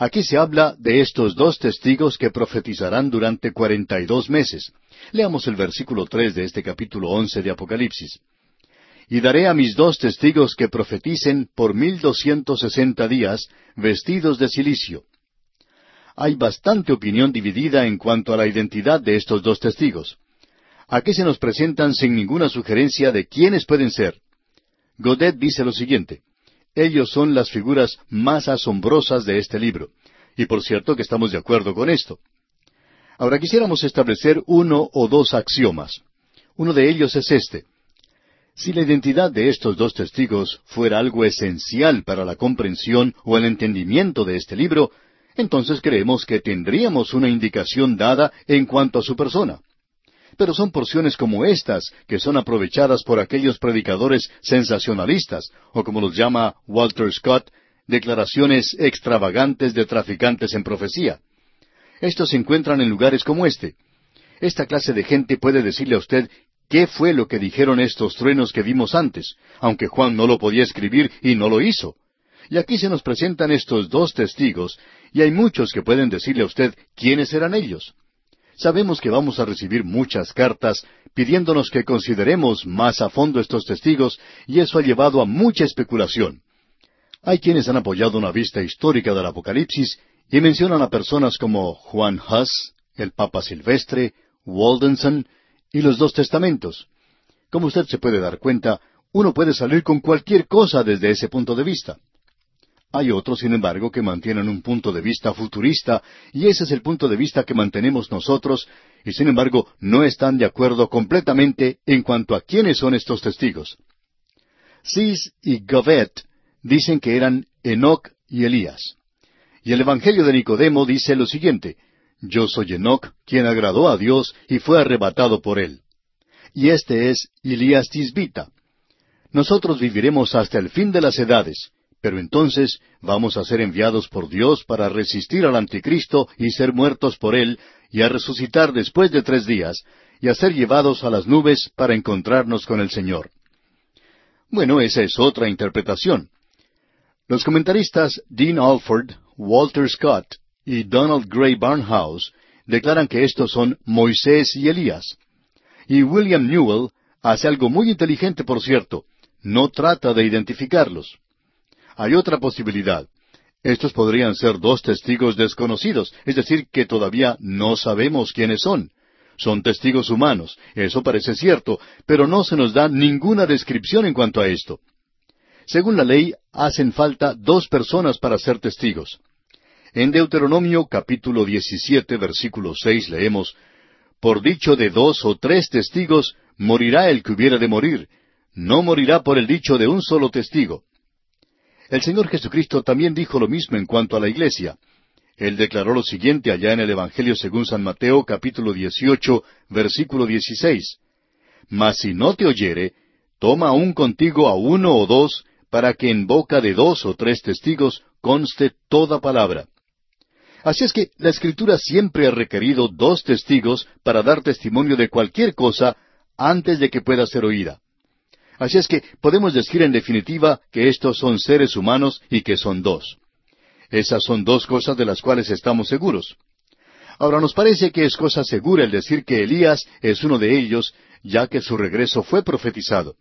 Aquí se habla de estos dos testigos que profetizarán durante cuarenta y dos meses. Leamos el versículo tres de este capítulo once de Apocalipsis. Y daré a mis dos testigos que profeticen por mil doscientos sesenta días, vestidos de silicio. Hay bastante opinión dividida en cuanto a la identidad de estos dos testigos. Aquí se nos presentan sin ninguna sugerencia de quiénes pueden ser. Godet dice lo siguiente. Ellos son las figuras más asombrosas de este libro. Y por cierto que estamos de acuerdo con esto. Ahora quisiéramos establecer uno o dos axiomas. Uno de ellos es este. Si la identidad de estos dos testigos fuera algo esencial para la comprensión o el entendimiento de este libro, entonces creemos que tendríamos una indicación dada en cuanto a su persona pero son porciones como estas que son aprovechadas por aquellos predicadores sensacionalistas, o como los llama Walter Scott, declaraciones extravagantes de traficantes en profecía. Estos se encuentran en lugares como este. Esta clase de gente puede decirle a usted qué fue lo que dijeron estos truenos que vimos antes, aunque Juan no lo podía escribir y no lo hizo. Y aquí se nos presentan estos dos testigos, y hay muchos que pueden decirle a usted quiénes eran ellos. Sabemos que vamos a recibir muchas cartas pidiéndonos que consideremos más a fondo estos testigos y eso ha llevado a mucha especulación. Hay quienes han apoyado una vista histórica del Apocalipsis y mencionan a personas como Juan Huss, el Papa Silvestre, Waldenson y los dos testamentos. Como usted se puede dar cuenta, uno puede salir con cualquier cosa desde ese punto de vista. Hay otros, sin embargo, que mantienen un punto de vista futurista, y ese es el punto de vista que mantenemos nosotros, y sin embargo no están de acuerdo completamente en cuanto a quiénes son estos testigos. Cis y Govet dicen que eran Enoch y Elías. Y el Evangelio de Nicodemo dice lo siguiente, Yo soy Enoch, quien agradó a Dios y fue arrebatado por él. Y este es Elías Tisbita. Nosotros viviremos hasta el fin de las edades, pero entonces vamos a ser enviados por Dios para resistir al anticristo y ser muertos por él, y a resucitar después de tres días, y a ser llevados a las nubes para encontrarnos con el Señor. Bueno, esa es otra interpretación. Los comentaristas Dean Alford, Walter Scott y Donald Gray Barnhouse declaran que estos son Moisés y Elías. Y William Newell hace algo muy inteligente, por cierto, no trata de identificarlos. Hay otra posibilidad. Estos podrían ser dos testigos desconocidos, es decir, que todavía no sabemos quiénes son. Son testigos humanos, eso parece cierto, pero no se nos da ninguna descripción en cuanto a esto. Según la ley, hacen falta dos personas para ser testigos. En Deuteronomio capítulo 17 versículo 6 leemos, Por dicho de dos o tres testigos, morirá el que hubiera de morir, no morirá por el dicho de un solo testigo. El Señor Jesucristo también dijo lo mismo en cuanto a la iglesia. Él declaró lo siguiente allá en el Evangelio según San Mateo capítulo 18 versículo 16. Mas si no te oyere, toma aún contigo a uno o dos, para que en boca de dos o tres testigos conste toda palabra. Así es que la Escritura siempre ha requerido dos testigos para dar testimonio de cualquier cosa antes de que pueda ser oída. Así es que podemos decir en definitiva que estos son seres humanos y que son dos. Esas son dos cosas de las cuales estamos seguros. Ahora nos parece que es cosa segura el decir que Elías es uno de ellos, ya que su regreso fue profetizado.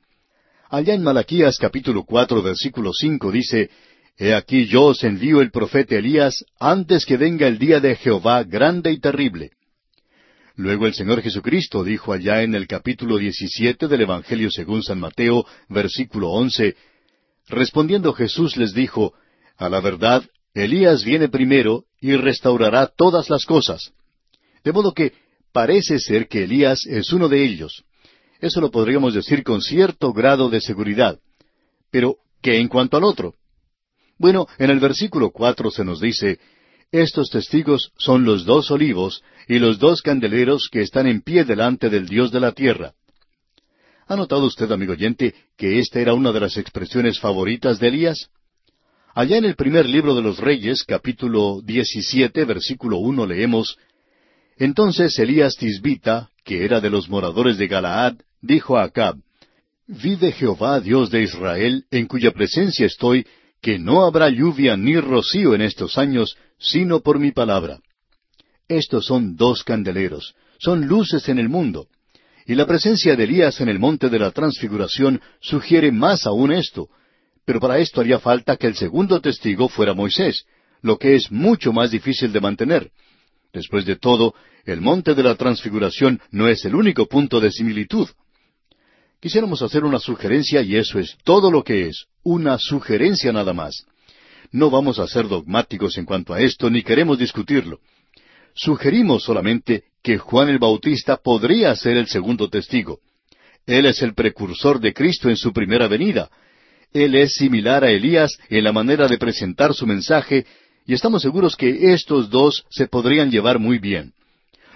Allá en Malaquías capítulo cuatro versículo cinco dice, He aquí yo os envío el profeta Elías antes que venga el día de Jehová grande y terrible. Luego el Señor Jesucristo dijo allá en el capítulo 17 del Evangelio según San Mateo, versículo 11, Respondiendo Jesús les dijo, A la verdad, Elías viene primero y restaurará todas las cosas. De modo que parece ser que Elías es uno de ellos. Eso lo podríamos decir con cierto grado de seguridad. Pero, ¿qué en cuanto al otro? Bueno, en el versículo cuatro se nos dice, estos testigos son los dos olivos y los dos candeleros que están en pie delante del Dios de la tierra. ¿Ha notado usted, amigo oyente, que esta era una de las expresiones favoritas de Elías? Allá en el primer libro de los Reyes, capítulo 17, versículo uno, leemos, Entonces Elías Tisbita, que era de los moradores de Galaad, dijo a Acab, Vive Jehová, Dios de Israel, en cuya presencia estoy, que no habrá lluvia ni rocío en estos años, sino por mi palabra. Estos son dos candeleros, son luces en el mundo. Y la presencia de Elías en el monte de la transfiguración sugiere más aún esto. Pero para esto haría falta que el segundo testigo fuera Moisés, lo que es mucho más difícil de mantener. Después de todo, el monte de la transfiguración no es el único punto de similitud. Quisiéramos hacer una sugerencia y eso es todo lo que es, una sugerencia nada más. No vamos a ser dogmáticos en cuanto a esto, ni queremos discutirlo. Sugerimos solamente que Juan el Bautista podría ser el segundo testigo. Él es el precursor de Cristo en su primera venida. Él es similar a Elías en la manera de presentar su mensaje, y estamos seguros que estos dos se podrían llevar muy bien.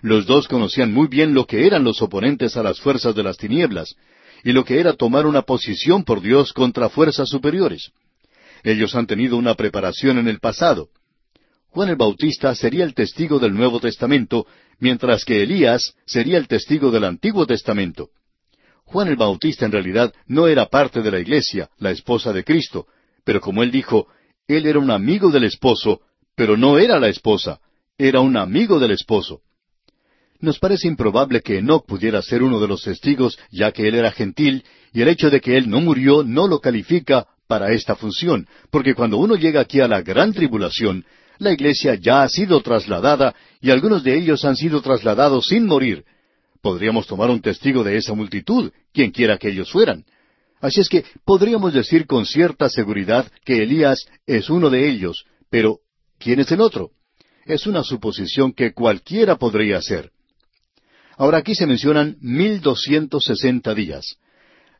Los dos conocían muy bien lo que eran los oponentes a las fuerzas de las tinieblas, y lo que era tomar una posición por Dios contra fuerzas superiores. Ellos han tenido una preparación en el pasado. Juan el Bautista sería el testigo del Nuevo Testamento, mientras que Elías sería el testigo del Antiguo Testamento. Juan el Bautista en realidad no era parte de la iglesia, la esposa de Cristo, pero como él dijo, él era un amigo del esposo, pero no era la esposa, era un amigo del esposo. Nos parece improbable que Enoch pudiera ser uno de los testigos, ya que él era gentil, y el hecho de que él no murió no lo califica para esta función, porque cuando uno llega aquí a la gran tribulación, la iglesia ya ha sido trasladada y algunos de ellos han sido trasladados sin morir. Podríamos tomar un testigo de esa multitud, quien quiera que ellos fueran. Así es que podríamos decir con cierta seguridad que Elías es uno de ellos, pero ¿quién es el otro? Es una suposición que cualquiera podría hacer. Ahora aquí se mencionan mil doscientos sesenta días.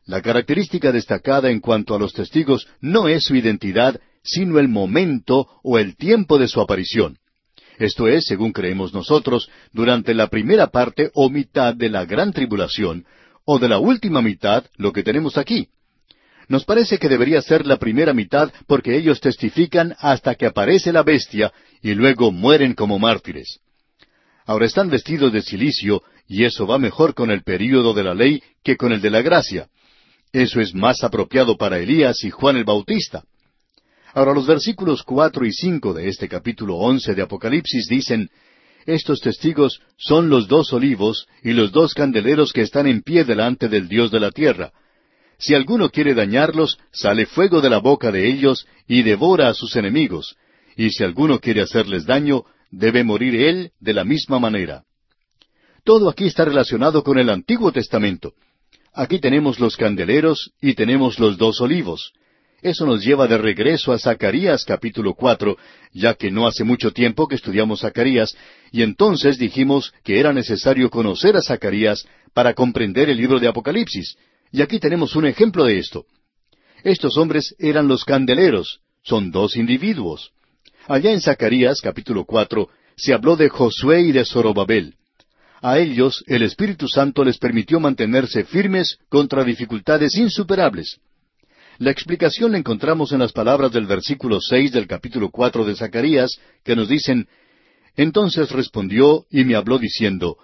La característica destacada en cuanto a los testigos no es su identidad, sino el momento o el tiempo de su aparición. Esto es, según creemos nosotros, durante la primera parte o mitad de la gran tribulación, o de la última mitad, lo que tenemos aquí. Nos parece que debería ser la primera mitad porque ellos testifican hasta que aparece la bestia y luego mueren como mártires. Ahora están vestidos de silicio y eso va mejor con el período de la ley que con el de la gracia. Eso es más apropiado para Elías y Juan el Bautista. Ahora los versículos cuatro y cinco de este capítulo once de Apocalipsis dicen, Estos testigos son los dos olivos y los dos candeleros que están en pie delante del Dios de la tierra. Si alguno quiere dañarlos, sale fuego de la boca de ellos y devora a sus enemigos, y si alguno quiere hacerles daño, debe morir él de la misma manera. Todo aquí está relacionado con el Antiguo Testamento. Aquí tenemos los candeleros y tenemos los dos olivos. Eso nos lleva de regreso a Zacarías capítulo cuatro, ya que no hace mucho tiempo que estudiamos Zacarías, y entonces dijimos que era necesario conocer a Zacarías para comprender el libro de Apocalipsis. Y aquí tenemos un ejemplo de esto. Estos hombres eran los candeleros, son dos individuos. Allá en Zacarías capítulo cuatro se habló de Josué y de Zorobabel. A ellos el Espíritu Santo les permitió mantenerse firmes contra dificultades insuperables. La explicación la encontramos en las palabras del versículo seis del capítulo cuatro de Zacarías, que nos dicen Entonces respondió y me habló diciendo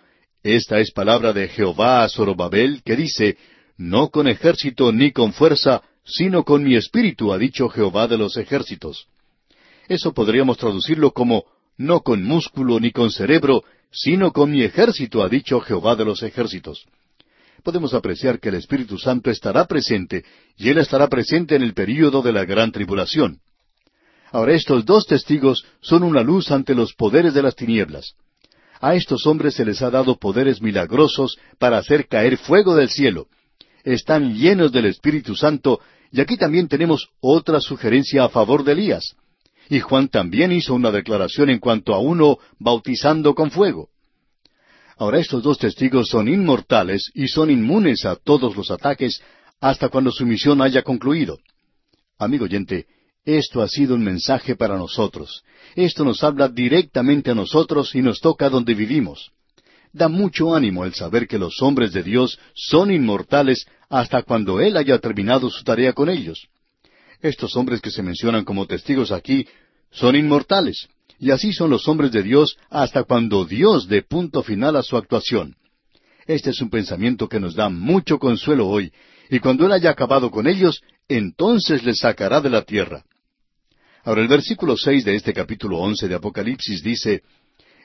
Esta es palabra de Jehová a Zorobabel, que dice No con ejército ni con fuerza, sino con mi espíritu, ha dicho Jehová de los ejércitos. Eso podríamos traducirlo como no con músculo ni con cerebro, sino con mi ejército, ha dicho Jehová de los ejércitos podemos apreciar que el Espíritu Santo estará presente, y Él estará presente en el período de la gran tribulación. Ahora estos dos testigos son una luz ante los poderes de las tinieblas. A estos hombres se les ha dado poderes milagrosos para hacer caer fuego del cielo. Están llenos del Espíritu Santo, y aquí también tenemos otra sugerencia a favor de Elías. Y Juan también hizo una declaración en cuanto a uno bautizando con fuego. Ahora estos dos testigos son inmortales y son inmunes a todos los ataques hasta cuando su misión haya concluido. Amigo oyente, esto ha sido un mensaje para nosotros. Esto nos habla directamente a nosotros y nos toca donde vivimos. Da mucho ánimo el saber que los hombres de Dios son inmortales hasta cuando Él haya terminado su tarea con ellos. Estos hombres que se mencionan como testigos aquí son inmortales. Y así son los hombres de Dios hasta cuando Dios dé punto final a su actuación. Este es un pensamiento que nos da mucho consuelo hoy, y cuando Él haya acabado con ellos, entonces les sacará de la tierra. Ahora el versículo seis de este capítulo once de Apocalipsis dice,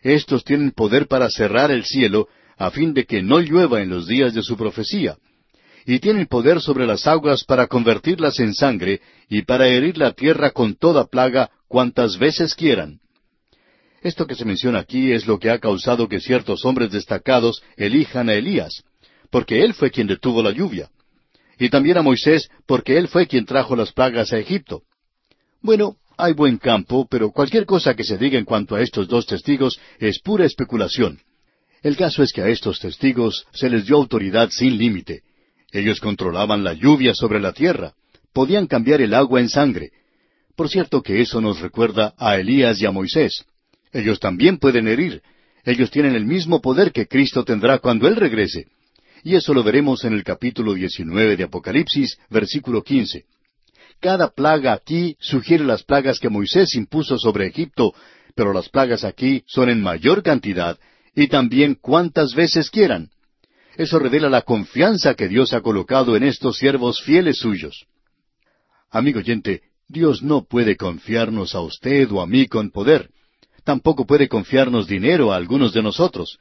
Estos tienen poder para cerrar el cielo, a fin de que no llueva en los días de su profecía, y tienen poder sobre las aguas para convertirlas en sangre, y para herir la tierra con toda plaga cuantas veces quieran. Esto que se menciona aquí es lo que ha causado que ciertos hombres destacados elijan a Elías, porque él fue quien detuvo la lluvia. Y también a Moisés, porque él fue quien trajo las plagas a Egipto. Bueno, hay buen campo, pero cualquier cosa que se diga en cuanto a estos dos testigos es pura especulación. El caso es que a estos testigos se les dio autoridad sin límite. Ellos controlaban la lluvia sobre la tierra, podían cambiar el agua en sangre. Por cierto que eso nos recuerda a Elías y a Moisés. Ellos también pueden herir. Ellos tienen el mismo poder que Cristo tendrá cuando Él regrese. Y eso lo veremos en el capítulo 19 de Apocalipsis, versículo 15. Cada plaga aquí sugiere las plagas que Moisés impuso sobre Egipto, pero las plagas aquí son en mayor cantidad y también cuantas veces quieran. Eso revela la confianza que Dios ha colocado en estos siervos fieles suyos. Amigo oyente, Dios no puede confiarnos a usted o a mí con poder tampoco puede confiarnos dinero a algunos de nosotros.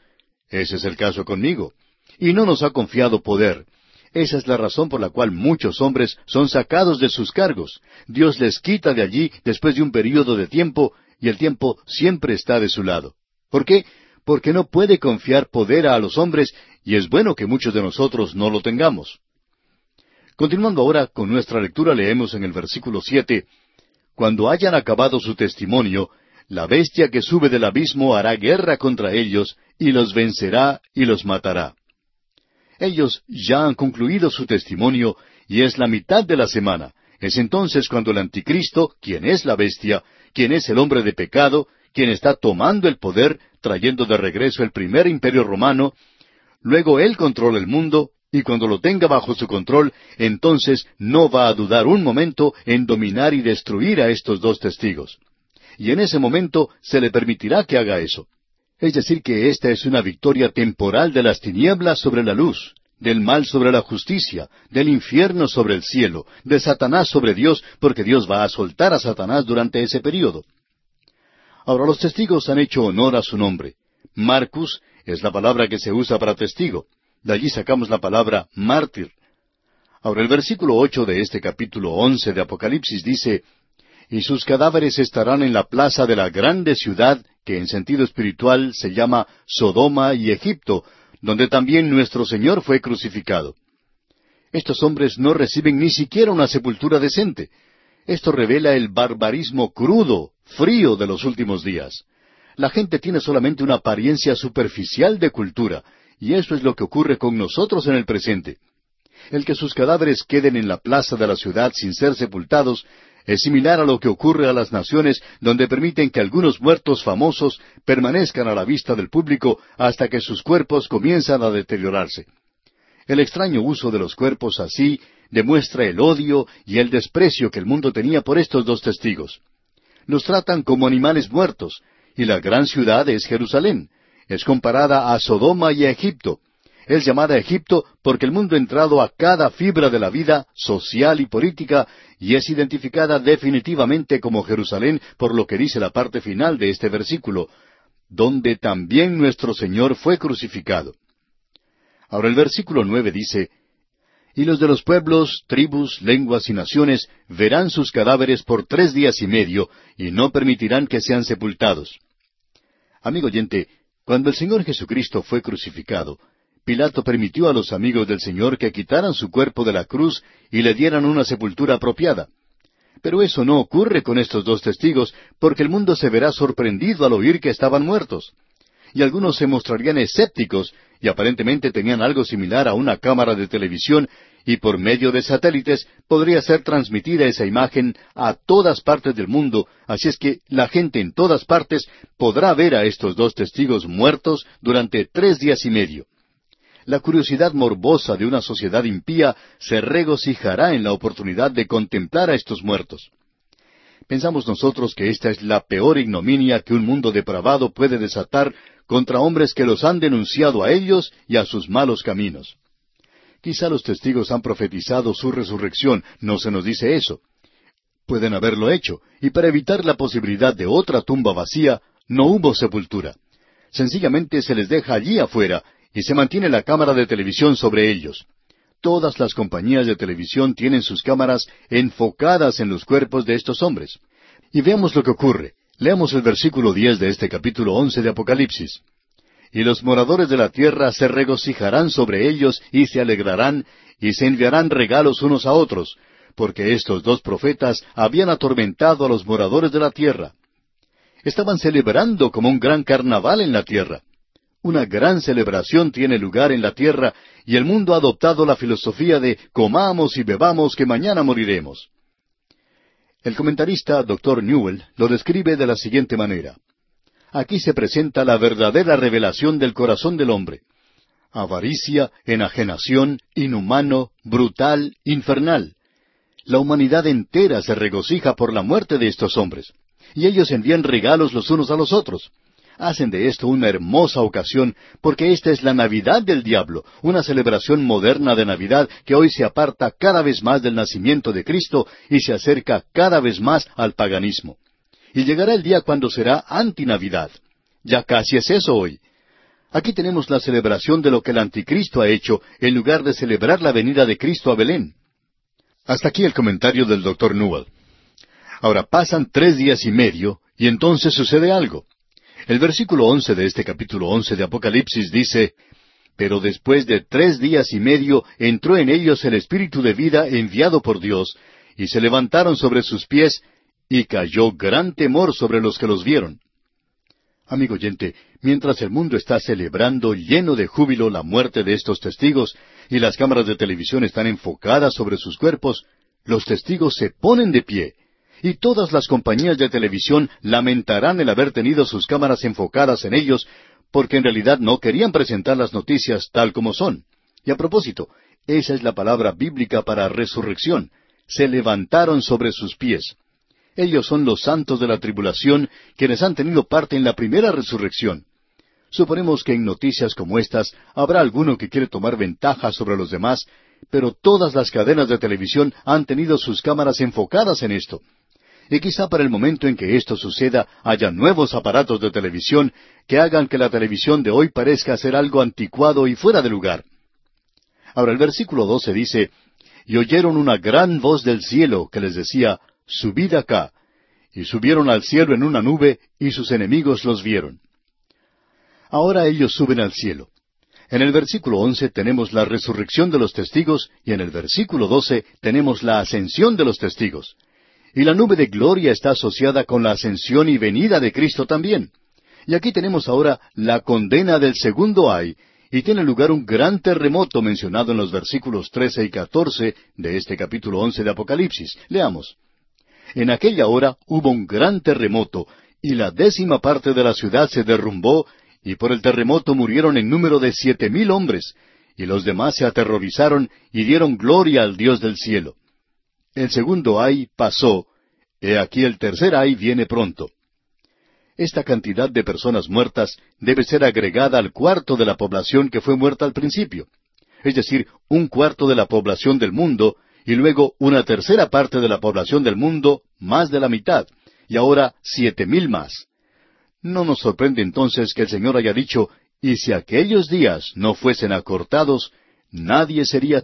Ese es el caso conmigo. Y no nos ha confiado poder. Esa es la razón por la cual muchos hombres son sacados de sus cargos. Dios les quita de allí después de un período de tiempo y el tiempo siempre está de su lado. ¿Por qué? Porque no puede confiar poder a los hombres y es bueno que muchos de nosotros no lo tengamos. Continuando ahora con nuestra lectura leemos en el versículo siete Cuando hayan acabado su testimonio, la bestia que sube del abismo hará guerra contra ellos, y los vencerá y los matará. Ellos ya han concluido su testimonio, y es la mitad de la semana. Es entonces cuando el anticristo, quien es la bestia, quien es el hombre de pecado, quien está tomando el poder, trayendo de regreso el primer imperio romano, luego él controla el mundo, y cuando lo tenga bajo su control, entonces no va a dudar un momento en dominar y destruir a estos dos testigos y en ese momento se le permitirá que haga eso. Es decir, que esta es una victoria temporal de las tinieblas sobre la luz, del mal sobre la justicia, del infierno sobre el cielo, de Satanás sobre Dios, porque Dios va a soltar a Satanás durante ese período. Ahora los testigos han hecho honor a su nombre. Marcus es la palabra que se usa para testigo. De allí sacamos la palabra mártir. Ahora el versículo ocho de este capítulo once de Apocalipsis dice y sus cadáveres estarán en la plaza de la grande ciudad, que en sentido espiritual se llama Sodoma y Egipto, donde también nuestro Señor fue crucificado. Estos hombres no reciben ni siquiera una sepultura decente. Esto revela el barbarismo crudo, frío de los últimos días. La gente tiene solamente una apariencia superficial de cultura, y eso es lo que ocurre con nosotros en el presente. El que sus cadáveres queden en la plaza de la ciudad sin ser sepultados es similar a lo que ocurre a las naciones donde permiten que algunos muertos famosos permanezcan a la vista del público hasta que sus cuerpos comienzan a deteriorarse. El extraño uso de los cuerpos así demuestra el odio y el desprecio que el mundo tenía por estos dos testigos. Nos tratan como animales muertos, y la gran ciudad es Jerusalén. Es comparada a Sodoma y a Egipto. Es llamada Egipto porque el mundo ha entrado a cada fibra de la vida social y política y es identificada definitivamente como Jerusalén por lo que dice la parte final de este versículo, donde también nuestro Señor fue crucificado. Ahora el versículo nueve dice, Y los de los pueblos, tribus, lenguas y naciones verán sus cadáveres por tres días y medio, y no permitirán que sean sepultados. Amigo oyente, cuando el Señor Jesucristo fue crucificado, Pilato permitió a los amigos del Señor que quitaran su cuerpo de la cruz y le dieran una sepultura apropiada. Pero eso no ocurre con estos dos testigos, porque el mundo se verá sorprendido al oír que estaban muertos. Y algunos se mostrarían escépticos, y aparentemente tenían algo similar a una cámara de televisión, y por medio de satélites podría ser transmitida esa imagen a todas partes del mundo, así es que la gente en todas partes podrá ver a estos dos testigos muertos durante tres días y medio la curiosidad morbosa de una sociedad impía se regocijará en la oportunidad de contemplar a estos muertos. Pensamos nosotros que esta es la peor ignominia que un mundo depravado puede desatar contra hombres que los han denunciado a ellos y a sus malos caminos. Quizá los testigos han profetizado su resurrección, no se nos dice eso. Pueden haberlo hecho, y para evitar la posibilidad de otra tumba vacía, no hubo sepultura. Sencillamente se les deja allí afuera y se mantiene la cámara de televisión sobre ellos. Todas las compañías de televisión tienen sus cámaras enfocadas en los cuerpos de estos hombres. Y veamos lo que ocurre. Leamos el versículo diez de este capítulo once de Apocalipsis. Y los moradores de la tierra se regocijarán sobre ellos y se alegrarán y se enviarán regalos unos a otros, porque estos dos profetas habían atormentado a los moradores de la tierra. Estaban celebrando como un gran carnaval en la tierra. Una gran celebración tiene lugar en la tierra y el mundo ha adoptado la filosofía de comamos y bebamos que mañana moriremos. El comentarista Dr. Newell lo describe de la siguiente manera. Aquí se presenta la verdadera revelación del corazón del hombre. Avaricia, enajenación, inhumano, brutal, infernal. La humanidad entera se regocija por la muerte de estos hombres, y ellos envían regalos los unos a los otros hacen de esto una hermosa ocasión, porque esta es la Navidad del diablo, una celebración moderna de Navidad que hoy se aparta cada vez más del nacimiento de Cristo y se acerca cada vez más al paganismo. Y llegará el día cuando será antinavidad. Ya casi es eso hoy. Aquí tenemos la celebración de lo que el anticristo ha hecho en lugar de celebrar la venida de Cristo a Belén. Hasta aquí el comentario del doctor Newell. Ahora pasan tres días y medio y entonces sucede algo. El versículo once de este capítulo once de Apocalipsis dice, Pero después de tres días y medio entró en ellos el Espíritu de vida enviado por Dios, y se levantaron sobre sus pies, y cayó gran temor sobre los que los vieron. Amigo oyente, mientras el mundo está celebrando lleno de júbilo la muerte de estos testigos, y las cámaras de televisión están enfocadas sobre sus cuerpos, los testigos se ponen de pie, y todas las compañías de televisión lamentarán el haber tenido sus cámaras enfocadas en ellos, porque en realidad no querían presentar las noticias tal como son. Y a propósito, esa es la palabra bíblica para resurrección. Se levantaron sobre sus pies. Ellos son los santos de la tribulación, quienes han tenido parte en la primera resurrección. Suponemos que en noticias como estas habrá alguno que quiere tomar ventaja sobre los demás, pero todas las cadenas de televisión han tenido sus cámaras enfocadas en esto, y quizá para el momento en que esto suceda haya nuevos aparatos de televisión que hagan que la televisión de hoy parezca ser algo anticuado y fuera de lugar. Ahora el versículo 12 dice, Y oyeron una gran voz del cielo que les decía, Subid acá, y subieron al cielo en una nube, y sus enemigos los vieron. Ahora ellos suben al cielo. En el versículo once tenemos la resurrección de los testigos y en el versículo doce tenemos la ascensión de los testigos. Y la nube de gloria está asociada con la ascensión y venida de Cristo también. Y aquí tenemos ahora la condena del segundo ay, y tiene lugar un gran terremoto mencionado en los versículos trece y catorce de este capítulo once de Apocalipsis. Leamos. En aquella hora hubo un gran terremoto, y la décima parte de la ciudad se derrumbó, y por el terremoto murieron en número de siete mil hombres, y los demás se aterrorizaron y dieron gloria al Dios del cielo. El segundo ay pasó, he aquí el tercer ay viene pronto. Esta cantidad de personas muertas debe ser agregada al cuarto de la población que fue muerta al principio, es decir, un cuarto de la población del mundo, y luego una tercera parte de la población del mundo, más de la mitad, y ahora siete mil más. No nos sorprende entonces que el Señor haya dicho, y si aquellos días no fuesen acortados, nadie sería